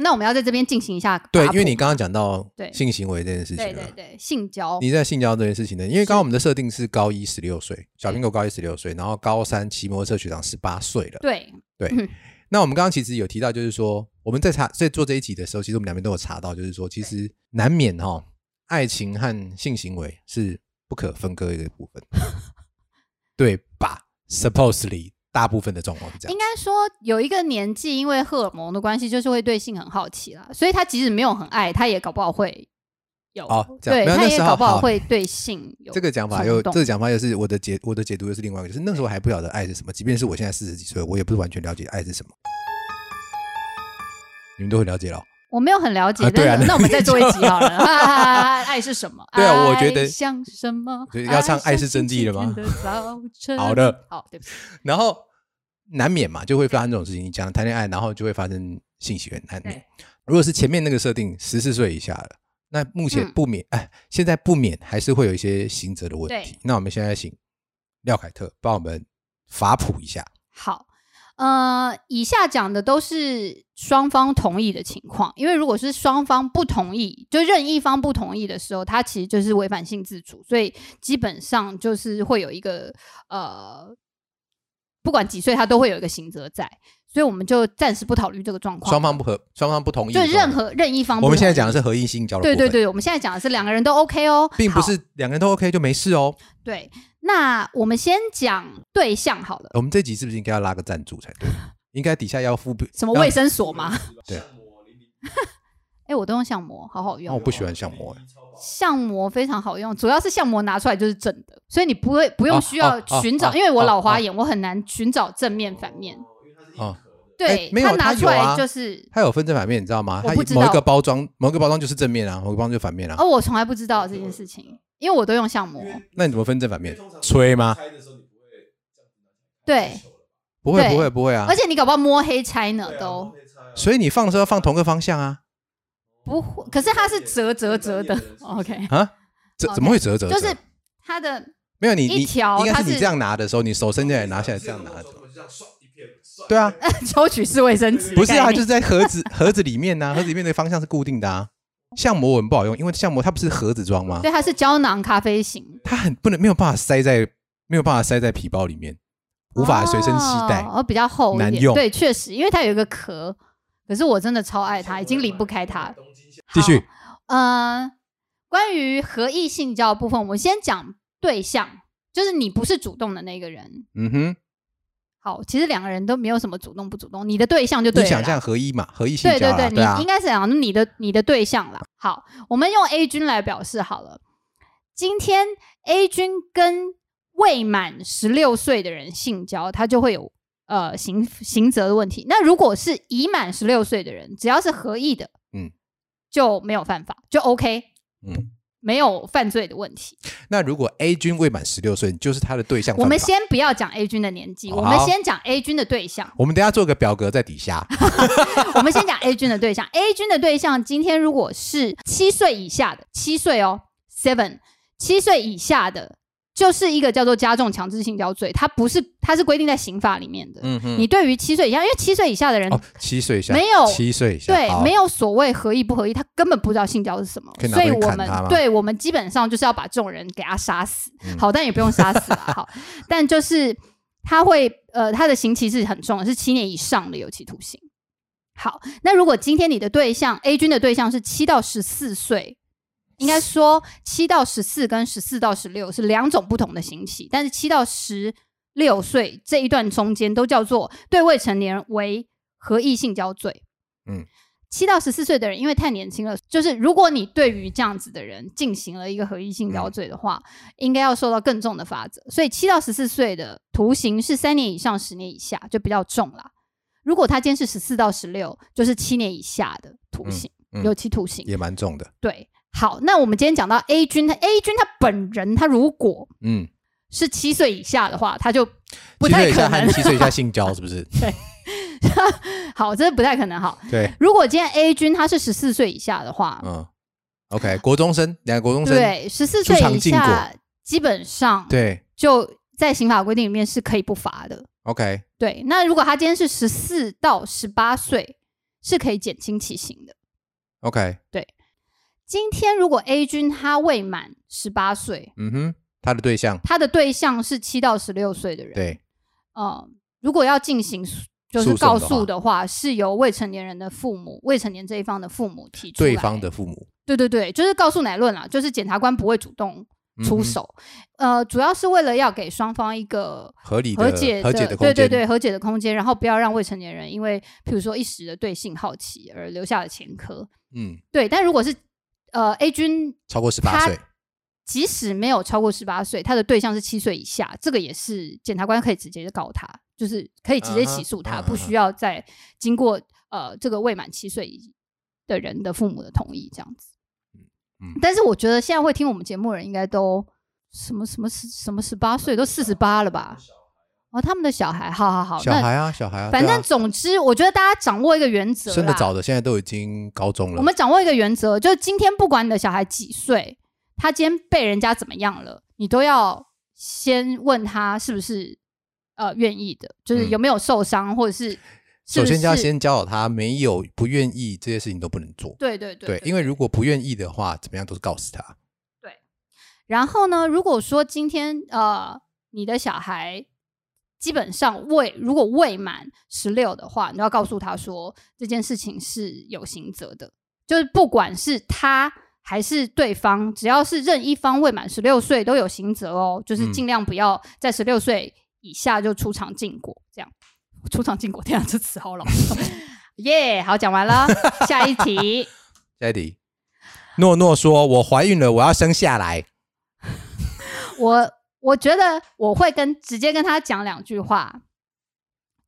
那我们要在这边进行一下对，因为你刚刚讲到对。性行为这件事情了。对对对性交，你在性交这件事情呢，因为是刚刚我们的设定是高一十六岁，小苹果高一十六岁，然后高三骑摩托车学长十八岁了。对。对。嗯，那我们刚刚其实有提到，就是说我们在查在做这一集的时候，其实我们两边都有查到，就是说其实难免哈、爱情和性行为是不可分割的一个部分，对吧？Supposedly 大部分的状况是这样应。该说有一个年纪，因为荷尔蒙的关系，就是会对性很好奇啦，所以他即使没有很爱，他也搞不好会有，哦这样对，他也搞不好好会对性有这个讲法又这个讲法又是我的解我的解读又是另外一个，就是那时候还不晓得爱是什么，即便是我现在四十几岁，我也不是完全了解爱是什么。你们都很了解了，我没有很了解，啊对啊但是那我们再做一集好了。爱是什么？对啊我觉得爱像什么？所以要唱爱是真谛了吗星期天的早晨好的，好，对不起，然后难免嘛，就会发生这种事情。你讲谈恋爱，然后就会发生性行为，难免对。如果是前面那个设定十四岁以下了，那目前嗯不免，哎、现在不免还是会有一些刑责的问题对。那我们现在请廖凯特帮我们法普一下。好。呃，以下讲的都是双方同意的情况，因为如果是双方不同意，就任一方不同意的时候，他其实就是违反性自主，所以基本上就是会有一个呃，不管几岁，他都会有一个刑责在，所以我们就暂时不考虑这个状况。双方不合，双方不同意就任何任意方我们现在讲的是合意性交流，对对对，我们现在讲的是两个人都 OK 哦，并不是两个人都 OK 就没事哦。对。那我们先讲对象好了，我们这集是不是应该要拉个赞助才对？应该底下要付什么卫生所吗？对，哎，我都用相膜，好好用。那我不喜欢相模，哎相膜非常好用，主要是相膜拿出来就是正的，所以你不会不用哦需要寻找，哦因为我老花眼，我很难寻找正面反面。哦，对哎，没有它拿出来它有啊就是，它有分正反面，你知道吗？它我不知某一个包装，某一个包装就是正面啊，某个包装就反面啊。哦，我从来不知道这件事情，因为我都用相膜。那你怎么分正反面？吹吗？对，不会，对不会，不会啊而。且你搞不好摸黑拆呢都。所以你放的时候要放同个方向啊不会，可是它是折折折的，OK，啊？怎怎么会折折折？就是它的没有你一条应该是你这样拿的时候，你手伸进来拿下来这样拿的。对啊，抽取式卫生纸不是啊，就是在盒子 盒子里面呢、盒子里面的方向是固定的啊。橡膜纹不好用，因为橡膜它不是盒子装吗？对，它是胶囊咖啡型，它很不能没有办法塞在没有办法塞在皮包里面，无法随身携带。哦，比较厚一点。难用对，确实，因为它有一个壳，可是我真的超爱它，已经离不开它。继续，呃，关于合意性交的部分，我们先讲对象，就是你不是主动的那个人。嗯哼，好，其实两个人都没有什么主动不主动，你的对象就对了。你想象合一嘛，合一性对对对，啊你应，该是讲你的你的对象啦。好，我们用 A 君来表示好了。今天 A 君跟未满十六岁的人性交，他就会有呃刑刑责的问题。那如果是已满十六岁的人，只要是合意的，嗯，就没有犯法，就 OK，嗯。没有犯罪的问题。那如果 A 君未满十六岁，就是他的对象。我们先不要讲 A 君的年纪，好我们先讲 A 君的对象。我们等下做个表格在底下。我们先讲 A 君的对象，A 君的对象今天如果是七岁以下的，七岁哦，seven，七岁以下的，就是一个叫做加重强制性交罪，它不是，它是规定在刑法里面的。嗯哼，你对于七岁以下，因为七岁以下的人，哦，七岁以下没有七岁以下，对，没有所谓合意不合意，他根本不知道性交是什么以，所以我们对我们基本上就是要把这种人给他杀死。嗯好，但也不用杀死啦，好，但就是他会呃，他的刑期是很重的，是七年以上的有期徒刑。好，那如果今天你的对象 A 君的对象是七到十四岁，应该说七到十四跟十四到十六是两种不同的刑期，但是七到十六岁这一段中间都叫做对未成年人为合意性交罪。嗯，七到十四岁的人因为太年轻了，就是如果你对于这样子的人进行了一个合意性交罪的话，应该要受到更重的罚则。所以七到十四岁的徒刑是三年以上十年以下，就比较重啦。如果他今天是十四到十六，就是七年以下的徒刑，嗯嗯有期徒刑。也蛮重的。对，好，那我们今天讲到 A 君，他 A 君他本人，他如果嗯，是七岁以下的话，他就不七太可能。七岁以下性交 是不是？对好，这不太可能。好，对，如果今天 A 君他是十四岁以下的话，嗯，OK，国中生，两个国中生，对，十四岁以下基本上对就在刑法规定里面是可以不罚的。，OK，对，那如果他今天是十四到十八岁，是可以减轻其刑的。OK，今天如果 A 君他未满十八岁，嗯哼，他的对象，他的对象是七到十六岁的人，对，呃，如果要进行诉就是告的诉的话，是由未成年人的父母、未成年这一方的父母提出来。对方的父母。对对对，就是告诉乃论啦，就是检察官不会主动出手，呃，主要是为了要给双方一个合理的和解和解的空间，对对对和解的空间，然后不要让未成年人因为譬如说一时的对性好奇而留下了前科。嗯，对，但如果是呃 A 君，超过十八岁，即使没有超过十八岁，他的对象是七岁以下，这个也是检察官可以直接告他，就是可以直接起诉他，不需要再经过呃这个未满七岁的人的父母的同意这样子。嗯但是我觉得现在会听我们节目的人应该都什么什么十什么十八岁都四十八了吧？哦，他们的小孩，好好好，小孩啊，小孩啊，反正总之，我觉得大家掌握一个原则啦，生的早的现在都已经高中了，我们掌握一个原则，就是今天不管你的小孩几岁，他今天被人家怎么样了，你都要先问他是不是呃愿意的，就是嗯。有没有受伤，或者是首先就要先教导他，没有不愿意这些事情都不能做。对对对对，因为如果不愿意的话，怎么样都是告诉他。对。然后呢，如果说今天呃你的小孩基本上未如果未满十六的话，你就要告诉他说这件事情是有刑责的，就是不管是他还是对方，只要是任一方未满十六岁都有刑责哦，就是嗯尽量不要在十六岁以下就出场禁果，这样出场禁果，天啊，这词好老。耶好，讲完了，下一题。下一题，诺诺说：“我怀孕了，我要生下来。我我觉得我会跟直接跟他讲两句话，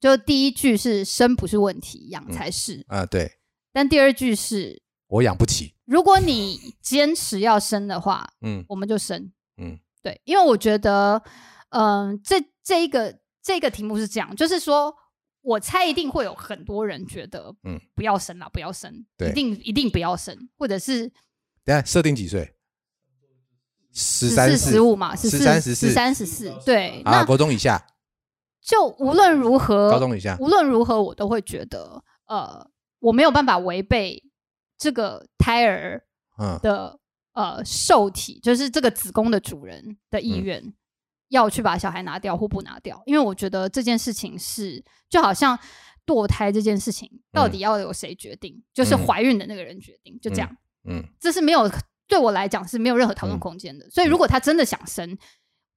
就第一句是生不是问题，养才是。啊，对但第二句是，我养不起。如果你坚持要生的话，嗯我们就生。嗯对，因为我觉得，嗯、这这一个这个题目是这样，就是说我猜一定会有很多人觉得，嗯嗯，不要生了，不要生，对一定一定不要生，或者是等下设定几岁？十四、十五嘛，十十四、三十四十三、十四，对，啊，那国中以下，就无论如何，高中以下，无论如何，我都会觉得，呃，我没有办法违背这个胎儿嗯。的呃受体，就是这个子宫的主人的意嗯。愿，要去把小孩拿掉或不拿掉，因为我觉得这件事情是就好像堕胎这件事情，到底要由谁决定？就是嗯。怀孕的那个人决定，就这样，嗯。这是没有对我来讲是没有任何讨论嗯空间的。所以如果他真的想生，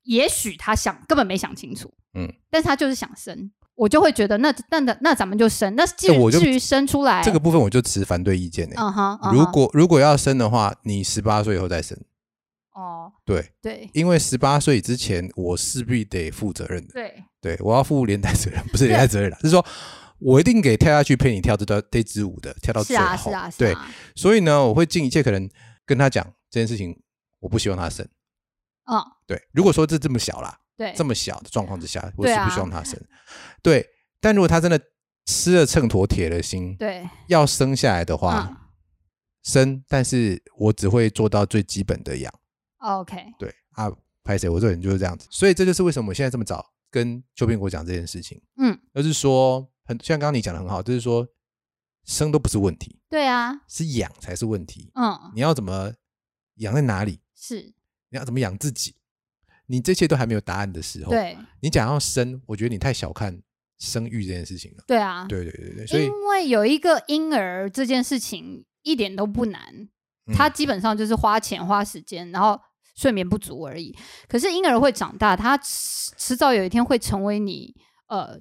也许他想根本没想清楚，嗯，但是他就是想生。我就会觉得那那那那咱们就生，那至这我就至于生出来这个部分我就持反对意见呢。嗯哼，如果如果要生的话，你十八岁以后再生，哦对，对因为十八岁之前我势必得负责任的，对对我要负连带责任，不是连带责任了，是说我一定给跳下去陪你跳这段这支舞的，跳到是最后。啊是啊是对，啊，所以呢，我会尽一切可能跟他讲这件事情，我不希望他生。嗯对，如果说这这么小啦，对这么小的状况之下，我是不希望他生。对，但如果他真的吃了秤砣铁了心，对要生下来的话，嗯生，但是我只会做到最基本的养。OK 对啊，拍谁？我这个人就是这样子，所以这就是为什么我现在这么早跟邱苹果讲这件事情，嗯而是说很像刚刚你讲的很好，就是说生都不是问题，对啊是养才是问题。嗯你要怎么养在哪里？是你要怎么养自己？你这些都还没有答案的时候，对你讲要生，我觉得你太小看生育这件事情了。对啊，对对对对，所以因为有一个婴儿这件事情一点都不难，嗯他基本上就是花钱花时间，然后睡眠不足而已。可是婴儿会长大，他迟迟早有一天会成为你呃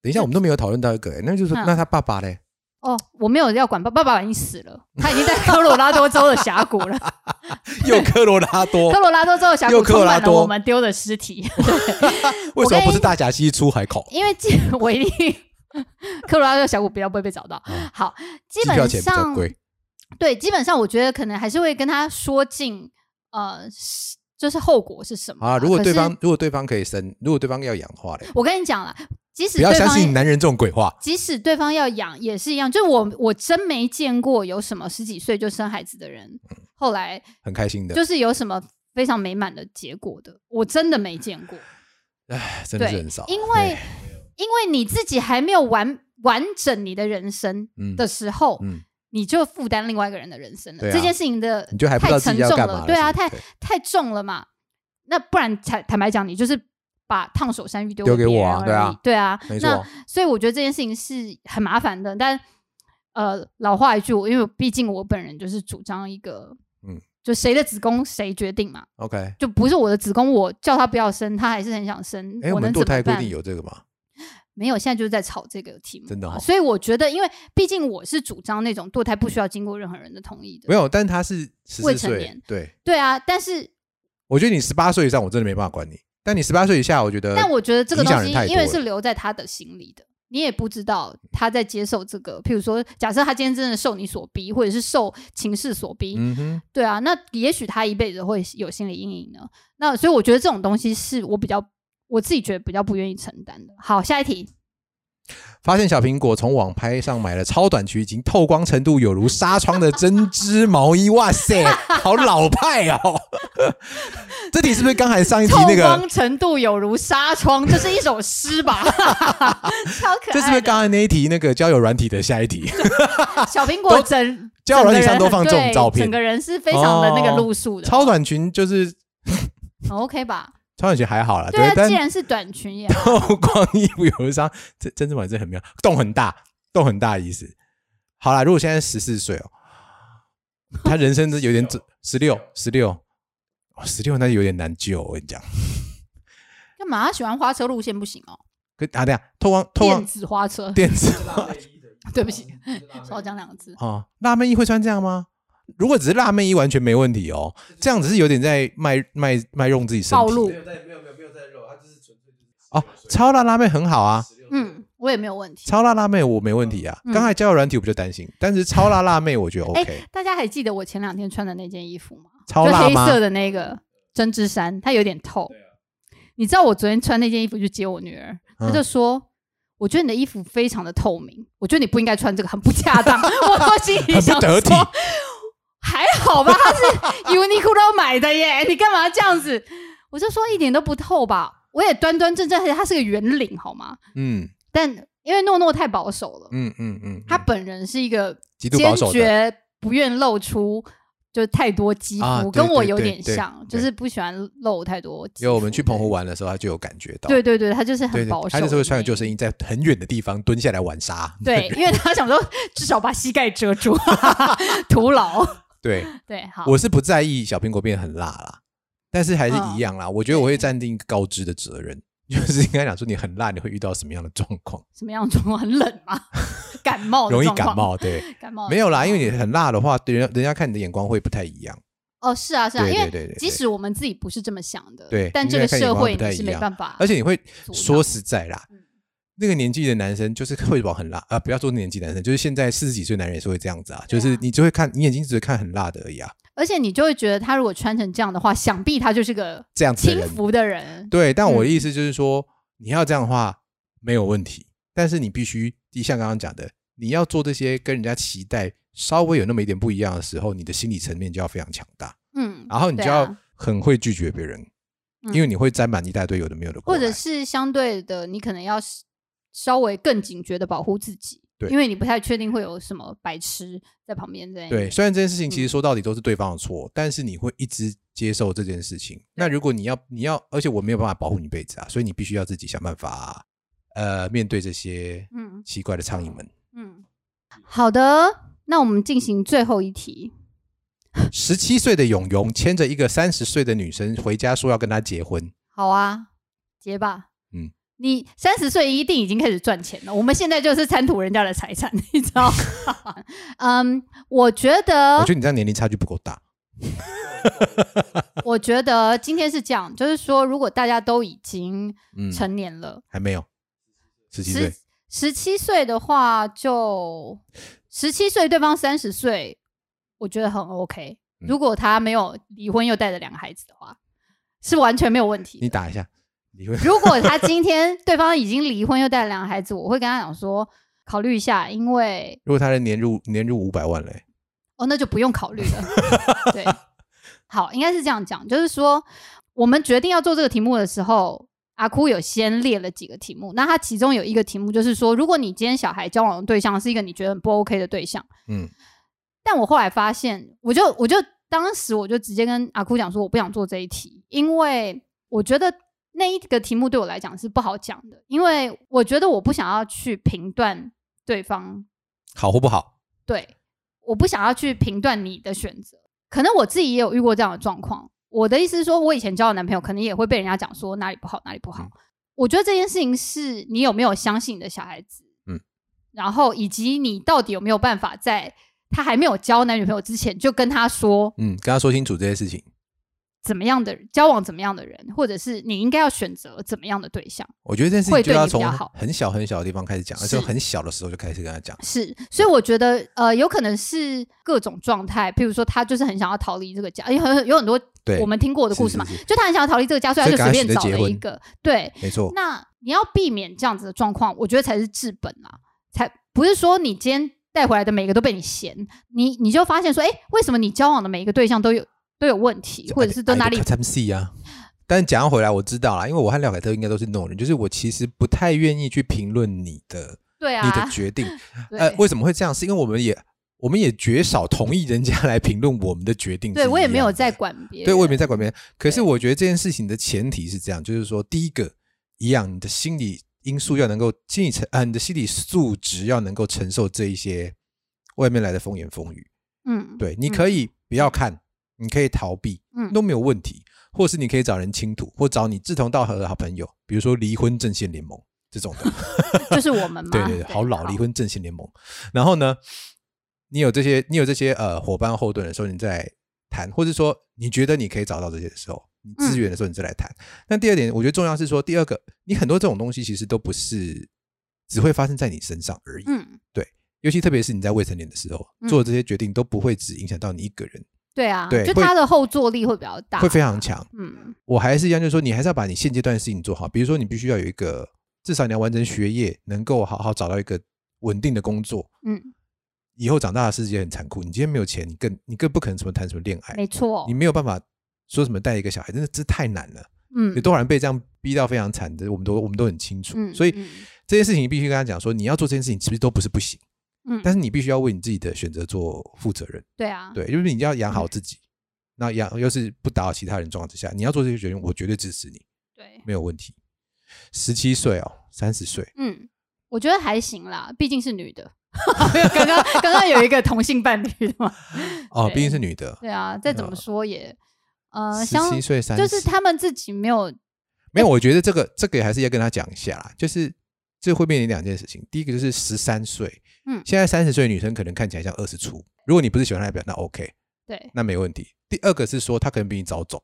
等一下我们都没有讨论到一个、欸那就是嗯那他爸爸嘞？哦，我没有要管爸爸爸已经死了，他已经在科罗拉多州的峡谷了。又科罗拉多 科，罗拉多州的峡又谷充满了我们丢的尸体。为什么不是大甲溪出海口？因为基我一定科罗拉多峡谷比较不会被找到。嗯好，基本上贵。对，基本上我觉得可能还是会跟他说尽，呃，是就是后果是什么啊，如果对方如果对方可以生，如果对方要养的话嘞，我跟你讲了，即使不要相信男人这种鬼话。即使对方要养也是一样，就是我我真没见过有什么十几岁就生孩子的人，嗯后来很开心的，就是有什么非常美满的结果的，我真的没见过。唉，真的是对很少。，因为因为你自己还没有完完整你的人生嗯的时候，嗯，你就负担另外一个人的人生了。啊这件事情的你就还不知道自太沉重己要干嘛了，对啊，太太重了嘛。那不然坦坦白讲，你就是把烫手山芋丢丢给我啊对啊对啊，没那错，所以我觉得这件事情是很麻烦的，但呃，老话一句，我因为毕竟我本人就是主张一个，嗯嗯，就谁的子宫谁决定嘛，OK。就不是我的子宫，我叫他不要生，他还是很想生，哎，我们能怎么办堕胎规定有这个吗？没有？现在就是在吵这个题目啊，真的哦所以我觉得，因为毕竟我是主张那种堕胎不需要经过任何人的同意的，没有，但他是未成年，对，对啊，但是我觉得你十八岁以上，我真的没办法管你。但你十八岁以下，我觉得，但我觉得这个东西因为是留在他的心里的，你也不知道他在接受这个。譬如说，假设他今天真的受你所逼，或者是受情势所逼，对啊，那也许他一辈子会有心理阴影呢。那所以我觉得这种东西是我比较我自己觉得比较不愿意承担的。好，下一题，发现小苹果从网拍上买了超短裙，已经透光程度有如纱窗的针织毛衣，哇塞，好老派哦！这题是不是刚才上一题那个？光程度有如纱窗，这是一首诗吧？超可爱。这是不是刚才那一题那个交友软体的下一题？小苹果整交友软体上都放这种照片整个人是非常的那个露宿的，超短裙就是很 OK 吧？超短裙还好啦，对啊，但既然是短裙也好 透光衣服有一张，这针织网真的很妙，洞很大，洞很大的意思。好啦，如果现在十四岁哦，他人生有点十六十六十六，那有点难救。我跟你讲，干嘛？他喜欢花车路线不行哦，可啊，等一下透光透电光子花车。电子 对不起，少讲两个字。哦，辣妹衣会穿这样吗？如果只是辣妹衣，完全没问题哦。这样子是有点在卖卖卖用自己身体暴露没有在没有没有没有在肉，它就是纯粹就是哦。超辣辣妹很好啊，嗯，我也没有问题。超辣辣妹我没问题啊。嗯刚才交友软体我比较担心，但是超辣辣妹我觉得哎 OK。大家还记得我前两天穿的那件衣服吗？超辣吗？就黑色的那个针织衫，它有点透。你知道我昨天穿那件衣服去接我女儿，她就嗯说：“我觉得你的衣服非常的透明，我觉得你不应该穿这个，很不恰当。我心里很想不得体说，还好吧，他是 Uniqlo 买的耶，你干嘛这样子？我就说一点都不透吧，我也端端正正，而且它是个圆领，好吗？嗯但因为诺诺太保守了，嗯嗯嗯，他嗯本人是一个坚极度保守的，决不愿露出就太多肌肤，啊对跟我对对有点像，对就是不喜欢露太多肌肤。因为我们去澎湖，玩的时候，他就有感觉到，对对对，他就是很保守，他就是会穿着救生衣，。在很远的地方蹲下来玩沙，对，因为他想说至少把膝盖遮住，徒劳。对，对，好，我是不在意小苹果变得很辣啦，但是还是嗯一样啦。我觉得我会暂定高知的责任，就是应该讲说你很辣，你会遇到什么样的状况？什么样的状况？很冷吗？感冒容易感，冒，对，感冒的没有啦，因为你很辣的话，对人人家看你的眼光会不太一样。哦，是啊是啊，因为即使我们自己不是这么想的，对但这个社会你是没办法，而且你会阻说实在啦嗯，那个年纪的男生就是 会往很辣啊、不要说年纪男生，就是现在四十几岁男人也是会这样子啊，就是你就会看你眼睛只会看很辣的而已啊，而且你就会觉得他如果穿成这样的话，想必他就是个这样子的人。轻浮的人。对，但我的嗯意思就是说，你要这样的话没有问题，但是你必须像刚刚讲的，你要做这些跟人家期待稍微有那么一点不一样的时候，你的心理层面就要非常强大，嗯，然后你就要很会拒绝别人，嗯因为你会沾满一大堆有的没有的，或者是相对的，你可能要是稍微更警觉的保护自己，对因为你不太确定会有什么白痴在旁边这样。对，，虽然这件事情其实嗯说到底都是对方的错，但是你会一直接受这件事情。那如果你要你要，而且我没有办法保护你一辈子啊，所以你必须要自己想办法，呃，面对这些嗯奇怪的苍蝇们。嗯，好的，那我们进行最后一题。十七岁的勇勇牵着一个三十岁的女生回家，说要跟她结婚。好啊，结吧。嗯，你三十岁一定已经开始赚钱了，我们现在就是贪图人家的财产，你知道吗？嗯，我觉得，我觉得你这样年龄差距不够大。我觉得今天是这样，就是说，如果大家都已经嗯，成年了，还没有十七岁十，七岁的话就十七岁，对方三十岁，我觉得很 OK。嗯如果他没有离婚又带着两个孩子的话，是完全没有问题。你打一下，离婚。如果他今天对方已经离婚又带了两个孩子，我会跟他讲说考虑一下，因为如果他的年入年入五百万嘞，哦那就不用考虑了。对，好，应该是这样讲，就是说我们决定要做这个题目的时候。阿哭有先列了几个题目，那他其中有一个题目就是说，如果你今天小孩交往的对象是一个你觉得很不 OK 的对象，嗯但我后来发现，我就我就当时我就直接跟阿哭讲说，我不想做这一题，因为我觉得那一个题目对我来讲是不好讲的，因为我觉得我不想要去评断对方，好或不好？对，我不想要去评断你的选择。可能我自己也有遇过这样的状况。我的意思是说，我以前交的男朋友可能也会被人家讲说哪里不好，哪里不好。嗯我觉得这件事情是你有没有相信你的小孩子，嗯，然后以及你到底有没有办法在他还没有交男女朋友之前就跟他说嗯，跟他说清楚这些事情。怎么样的交往怎么样的人，或者是你应该要选择怎么样的对象。我觉得这件事情就要从你比较好很小很小的地方开始讲，而且是很小的时候就开始跟他讲。是，所以我觉得呃，有可能是各种状态，譬如说他就是很想要逃离这个家，因为很有很多，我们听过的故事嘛，是是是就他很想要逃离这个家，所以他就随便找了一个。对，没错。那你要避免这样子的状况，我觉得才是治本啊，才不是说你今天带回来的每个都被你嫌，你你就发现说，哎，为什么你交往的每一个对象都有都有问题，或者是都哪里参戏啊？但是讲回来，我知道啦，因为我和廖凯特应该都是那种人，就是我其实不太愿意去评论你的 对啊你的啊，决定。对呃，为什么会这样？是因为我们也我们也绝少同意人家来评论我们的决定。对我也没有在在，管别人，对我也没在管别人。可是我觉得这件事情的前提是这样，就是说，第一个一样，你的心理因素要能够心理承啊，你的心理素质要能够承受这一些外面来的风言风语。嗯，对，你嗯可以不要看，你可以逃避，嗯都没有问题。或是你可以找人倾吐，或找你志同道合的好朋友，比如说离婚阵线联盟这种的。就是我们 嘛，对对对，好老离婚阵线联盟。然后呢，你有这些，你有这些呃伙伴后盾的时候，你再来谈，或者说你觉得你可以找到这些的时候，你资源的时候，你再来谈。但第二点，我觉得重要是说，第二个，你很多这种东西其实都不是只会发生在你身上而已。嗯，对尤其特别是你在未成年的时候嗯做的这些决定，都不会只影响到你一个人，对啊，对就他的后坐力会比较大，会非常强。嗯我还是一样，就是说，你还是要把你现阶段的事情做好。比如说，你必须要有一个至少你要完成学业，能够好好找到一个稳定的工作。嗯，以后长大的世界很残酷，你今天没有钱，你更你更不可能什么谈什么恋爱，没错你，没有办法说什么带一个小孩，真的这太难了。嗯有多少人被这样逼到非常惨的，我们都我们都很清楚。嗯所以嗯这件事情你必须跟他讲说，你要做这件事情，其实都不是不行，嗯，但是你必须要为你自己的选择做负责任。对啊，对，就是你要养嗯好自己，那养又是不打扰其他人状况之下，你要做这些决定，我绝对支持你，对，没有问题。十七岁哦，三十岁，嗯，我觉得还行啦，毕竟是女的。刚刚刚刚有一个同性伴侣的嘛？哦，毕竟是女的，对啊，再怎么说也，呃，十相七岁三就是他们自己没有，没有，我觉得这个这个还是要跟他讲一下啦，就是这会面临两件事情。第一个就是十三岁，嗯现在三十岁的女生可能看起来像二十出，如果你不是喜欢她的表，那 OK，对那没问题。第二个是说她可能比你早走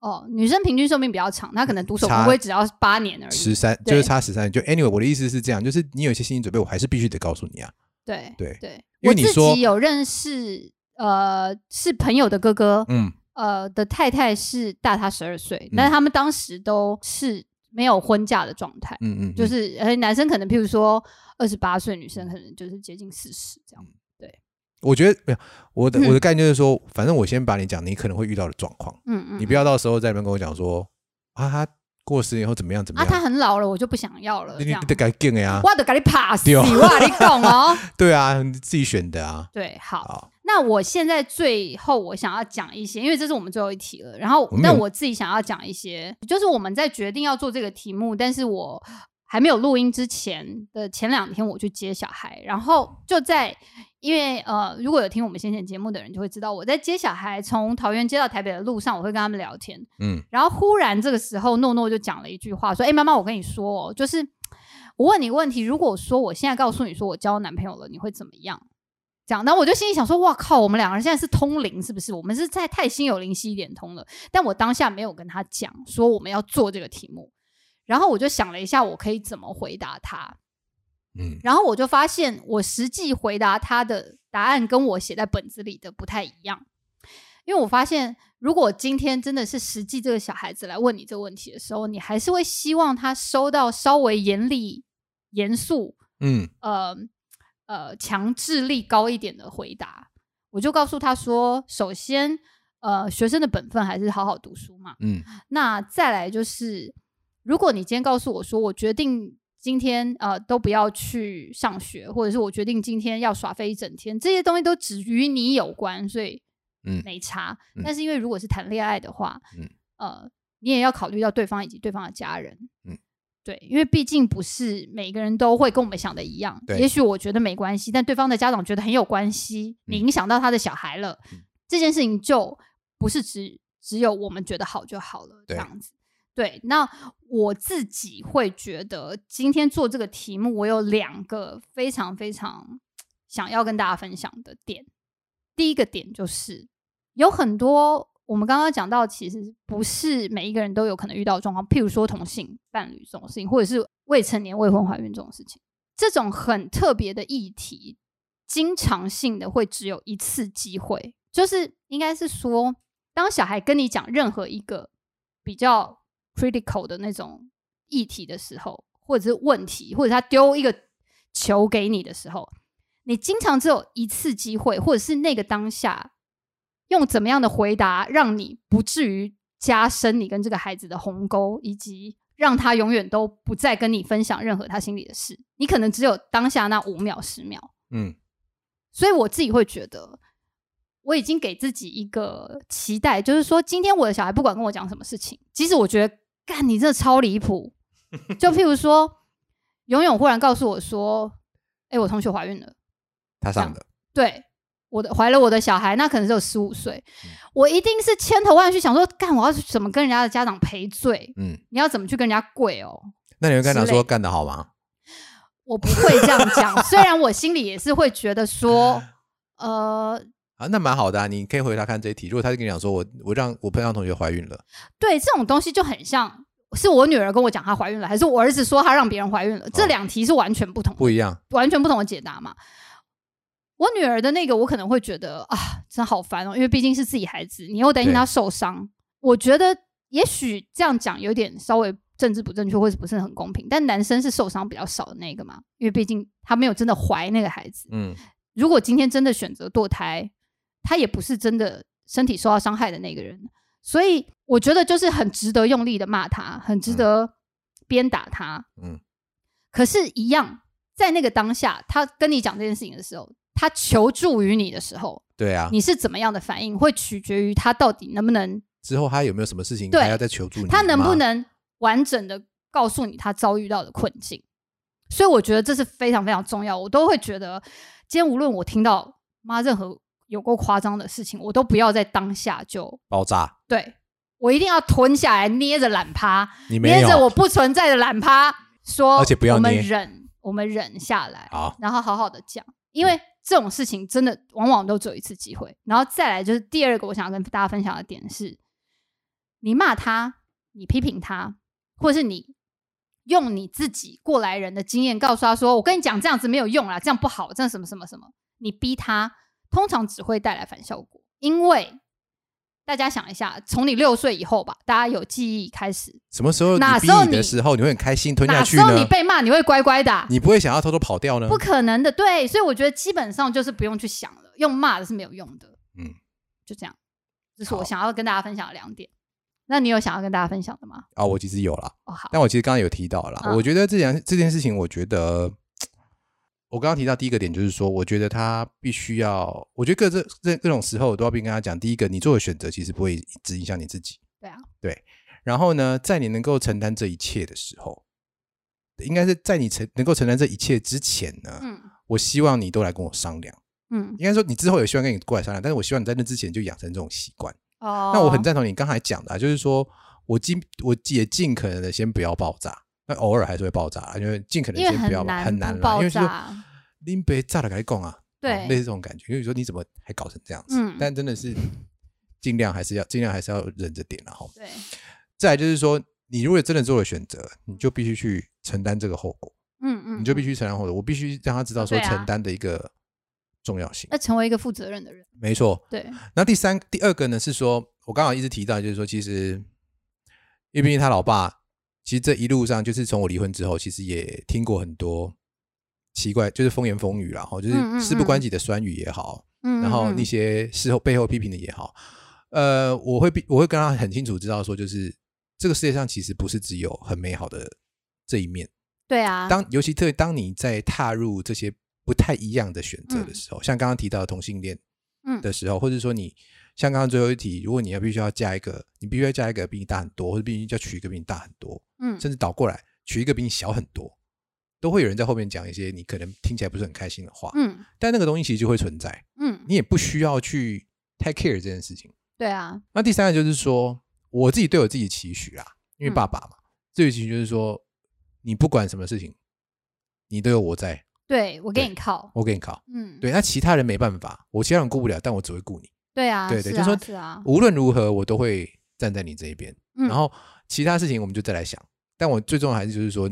哦，女生平均寿命比较长，她可能独守差空闺只要八年而已。十三，就是差十三。就 anyway，我的意思是这样，就是你有一些心理准备，我还是必须得告诉你啊。对对对，因为你说己有认识，呃，是朋友的哥哥，嗯，呃的太太是大他十二岁，嗯但是他们当时都是没有婚嫁的状态，嗯嗯，嗯。就是呃男生可能譬如说二十八岁，女生可能就是接近四十这样。对。我觉得没有我的嗯我的概念就是说，反正我先把你讲你可能会遇到的状况，嗯嗯，你不要到时候在那边跟我讲说啊，他过十年后怎么样怎么啊，他，很老了，我就不想要了，这样你你。得改进呀，我得给你 pass，对哦哇，你懂哦？对啊，你自己选的啊。对，好，好，那我现在最后我想要讲一些，因为这是我们最后一题了。然后我，们有但我自己想要讲一些，就是我们在决定要做这个题目，但是我还没有录音之前的前两天，我去接小孩，然后就在因为呃，如果有听我们先前节目的人就会知道，我在接小孩从桃园接到台北的路上，我会跟他们聊天。嗯然后忽然这个时候，诺诺就讲了一句话，说：“哎、妈妈，我跟你说哦，就是我问你问题，如果说我现在告诉你说我交男朋友了，你会怎么样？”这样，然后我就心里想说：“哇靠，我们两个人现在是通灵是不是？我们是在太心有灵犀一点通了。”但我当下没有跟他讲说我们要做这个题目，然后我就想了一下，我可以怎么回答他。嗯然后我就发现，我实际回答他的答案跟我写在本子里的不太一样。因为我发现，如果今天真的是实际这个小孩子来问你这个问题的时候，你还是会希望他收到稍微严厉、严肃、嗯呃呃强制力高一点的回答。我就告诉他说，首先，呃，学生的本分还是好好读书嘛。嗯那再来就是，如果你今天告诉我说，我决定今天呃都不要去上学，或者是我决定今天要耍飞一整天，这些东西都只与你有关，所以嗯没差。嗯但是因为如果是谈恋爱的话，嗯呃，你也要考虑到对方以及对方的家人，嗯。对，因为毕竟不是每个人都会跟我们想的一样。对也许我觉得没关系，但对方的家长觉得很有关系，你嗯影响到他的小孩了，嗯这件事情就不是只只有我们觉得好就好了，这对样子。对，那我自己会觉得今天做这个题目，我有两个非常非常想要跟大家分享的点。第一个点就是有很多我们刚刚讲到，其实不是每一个人都有可能遇到的状况，譬如说同性伴侣这种事情，或者是未成年未婚怀孕这种事情，这种很特别的议题，经常性的会只有一次机会，就是应该是说，当小孩跟你讲任何一个比较 critical 的那种议题的时候，或者是问题，或者他丢一个球给你的时候，你经常只有一次机会，或者是那个当下，用怎么样的回答，让你不至于加深你跟这个孩子的鸿沟，以及让他永远都不再跟你分享任何他心里的事。你可能只有当下那五秒、十秒。嗯所以我自己会觉得，我已经给自己一个期待，就是说，今天我的小孩不管跟我讲什么事情，即使我觉得干你这超离谱，就譬如说，永永忽然告诉我说：“哎、我同学怀孕了。他上的，”对，我的怀了我的小孩，那可能只有十五岁，我一定是千头万绪想说，干我要怎么跟人家的家长赔罪？嗯，你要怎么去跟人家跪哦？那你会跟他之类说干得好吗？我不会这样讲，虽然我心里也是会觉得说，呃，啊，那蛮好的啊，你可以回答看这一题。如果他就跟你讲说我我让我朋友同学怀孕了，对，这种东西就很像是我女儿跟我讲她怀孕了，还是我儿子说他让别人怀孕了，这两题是完全不同的不一样，完全不同的解答嘛。我女儿的那个，我可能会觉得啊，真好烦哦，因为毕竟是自己孩子，你又担心对她受伤。我觉得也许这样讲有点稍微政治不正确，或者不是很公平。但男生是受伤比较少的那个嘛，因为毕竟他没有真的怀那个孩子。嗯，如果今天真的选择堕胎，他也不是真的身体受到伤害的那个人，所以我觉得就是很值得用力的骂他，很值得鞭打他。嗯，可是，一样在那个当下，他跟你讲这件事情的时候，他求助于你的时候，对啊。你是怎么样的反应，会取决于他到底能不能，之后他有没有什么事情对还要再求助你？他能不？能完整的告诉你他遭遇到的困境。所以我觉得这是非常非常重要。我都会觉得，今天无论我听到妈任何有够夸张的事情，我都不要在当下就爆炸？对我一定要吞下来，捏着懒趴，你捏着我不存在的懒趴，说，而且不要我们忍，我们忍下来，然后好好的讲，因为这种事情真的往往都只有一次机会。然后再来就是第二个，我想要跟大家分享的点是，你骂他，你批评他，或者是你用你自己过来人的经验告诉他说：“我跟你讲，这样子没有用啦，这样不好，这样什么什么什么。”你逼他，通常只会带来反效果，因为大家想一下，从你六岁以后吧，大家有记忆开始，什么时候你逼哪时候你你的时候，你会很开心吞下去哪时候你？被骂，你会乖乖的啊、你不会想要偷偷跑掉呢？不可能的，对，所以我觉得基本上就是不用去想了，用骂的是没有用的，嗯，就这样。这是我想要跟大家分享的两点。那你有想要跟大家分享的吗？啊，我其实有啦，哦，好，但我其实刚刚有提到了啦，嗯我觉得这件这件事情，我觉得我刚刚提到第一个点就是说，我觉得他必须要，我觉得各这这各种时候我都要跟他讲，第一个，你做的选择其实不会只影响你自己，对啊，对然后呢，在你能够承担这一切的时候，应该是在你承能够承担这一切之前呢，嗯我希望你都来跟我商量。嗯，应该说，你之后也希望跟你过来商量，但是我希望你在那之前就养成这种习惯。哦，那我很赞同你刚才讲的、啊，就是说我尽我也尽可能的先不要爆炸，那偶尔还是会爆炸，因为尽可能先不要很难很难啦，不爆因为就是炸，拎别炸了，赶紧讲啊，对哦类似这种感觉。因为说你怎么还搞成这样子？嗯但真的是尽量还是要尽量还是要忍着点然后对，再来就是说，你如果真的做了选择，你就必须去承担这个后果，嗯嗯，嗯你就必须承担后果。我必须让他知道说承担的一个重要性。要成为一个负责任的人，没错，对，那第三、第二个呢是说，我刚好一直提到，就是说，其实因为毕竟他老爸，其实这一路上就是从我离婚之后，其实也听过很多奇怪，就是风言风语啦，哈，就是事不关己的酸语也好，嗯，嗯然后那些事后背后批评的也好，呃，我会比我会跟他很清楚知道说，就是这个世界上其实不是只有很美好的这一面。对啊，当尤其特当你在踏入这些不太一样的选择的嗯。时候，像刚刚提到的同性恋，嗯。的时候，或者说你像刚刚最后一题，如果你要必须要嫁一个，你必须要嫁一个比你大很多，或者必须要娶一个比你大很多，嗯甚至倒过来娶一个比你小很多，都会有人在后面讲一些你可能听起来不是很开心的话，嗯但那个东西其实就会存在，嗯，你也不需要去太 care 这件事情。对啊，那第三个就是说，我自己对我自己的期许啦，因为嗯爸爸嘛，这个期许就是说，你不管什么事情，你都有我在，对我给你靠，我给你靠。嗯，对，那其他人没办法，我其他人顾不了，但我只会顾你。对啊，对对，是就是说无论如何我都会站在你这一边。嗯然后其他事情我们就再来想。但我最重要还是就是说，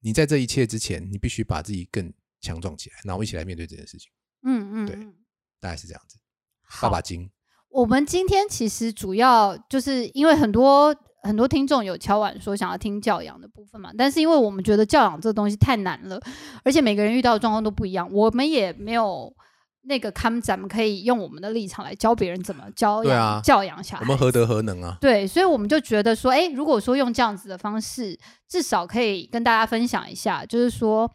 你在这一切之前，你必须把自己更强壮起来，然后一起来面对这件事情。嗯嗯对大概是这样子。好爸爸经，我们今天其实主要就是因为很多很多听众有敲碗说想要听教养的部分嘛，但是因为我们觉得教养这东西太难了，而且每个人遇到的状况都不一样，我们也没有那个看咱们可以用我们的立场来教别人怎么教养、啊教养小孩。我们何德何能啊？对，所以我们就觉得说，哎，如果说用这样子的方式，至少可以跟大家分享一下，就是说，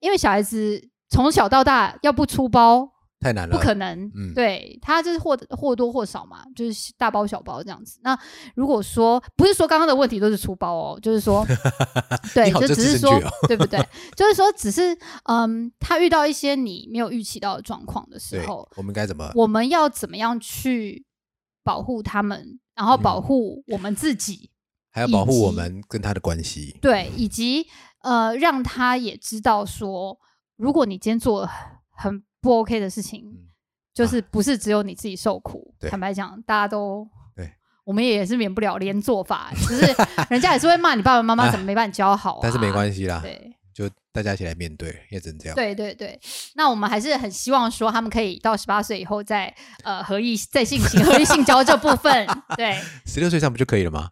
因为小孩子从小到大要不出包太难了，不可能，嗯对他就是或或多或少嘛，就是大包小包这样子。那如果说不是说刚刚的问题都是粗包哦，就是说，对，就只是说对不对？就是说，只是嗯，他遇到一些你没有预期到的状况的时候，，我们该怎么？我们要怎么样去保护他们，然后保嗯护我们自己，还要保以护我及们跟他的关系。对，以及呃，让他也知道说，如果你今天做了很不 OK 的事情，嗯就是不是只有你自己受苦。对坦白讲，大家都对，我们也是免不了连做法，只是人家也是会骂你爸爸妈妈怎么没把你教好、啊，但是没关系啦，对就大家一起来面对，也只能这样。对对对，那我们还是很希望说他们可以到十八岁以后再呃合意再进行合意性交这部分。对，十六岁上不就可以了吗？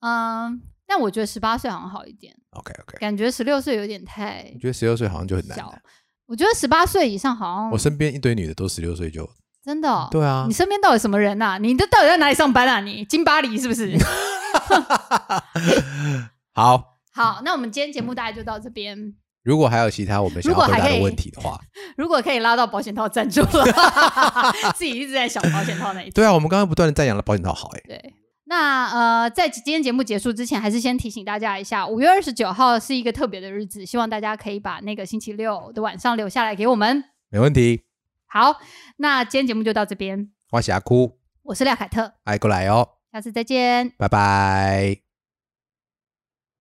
嗯，但我觉得十八岁好像好一点，OK OK，感觉十六岁有点太我觉得十六岁好像就很难。我觉得十八岁以上好像我身边一堆女的都十六岁就真的、哦，对啊你，身边到底什么人呐、你这到底在哪里上班啊？你金巴黎是不是？好。好，那我们今天节目大概就到这边。如果还有其他我们想要回答的问题的话，如果可以拉到保险套赞助的话，自己一直在想保险套那一集。对啊，我们刚刚不断的赞扬了保险套好哎、对，那呃，在今天节目结束之前，还是先提醒大家一下，五月二十九号是一个特别的日子，希望大家可以把那个星期六的晚上留下来给我们。没问题。好，那今天节目就到这边，花峡哭，我是廖凯特，爱过来哦，下次再见。拜拜。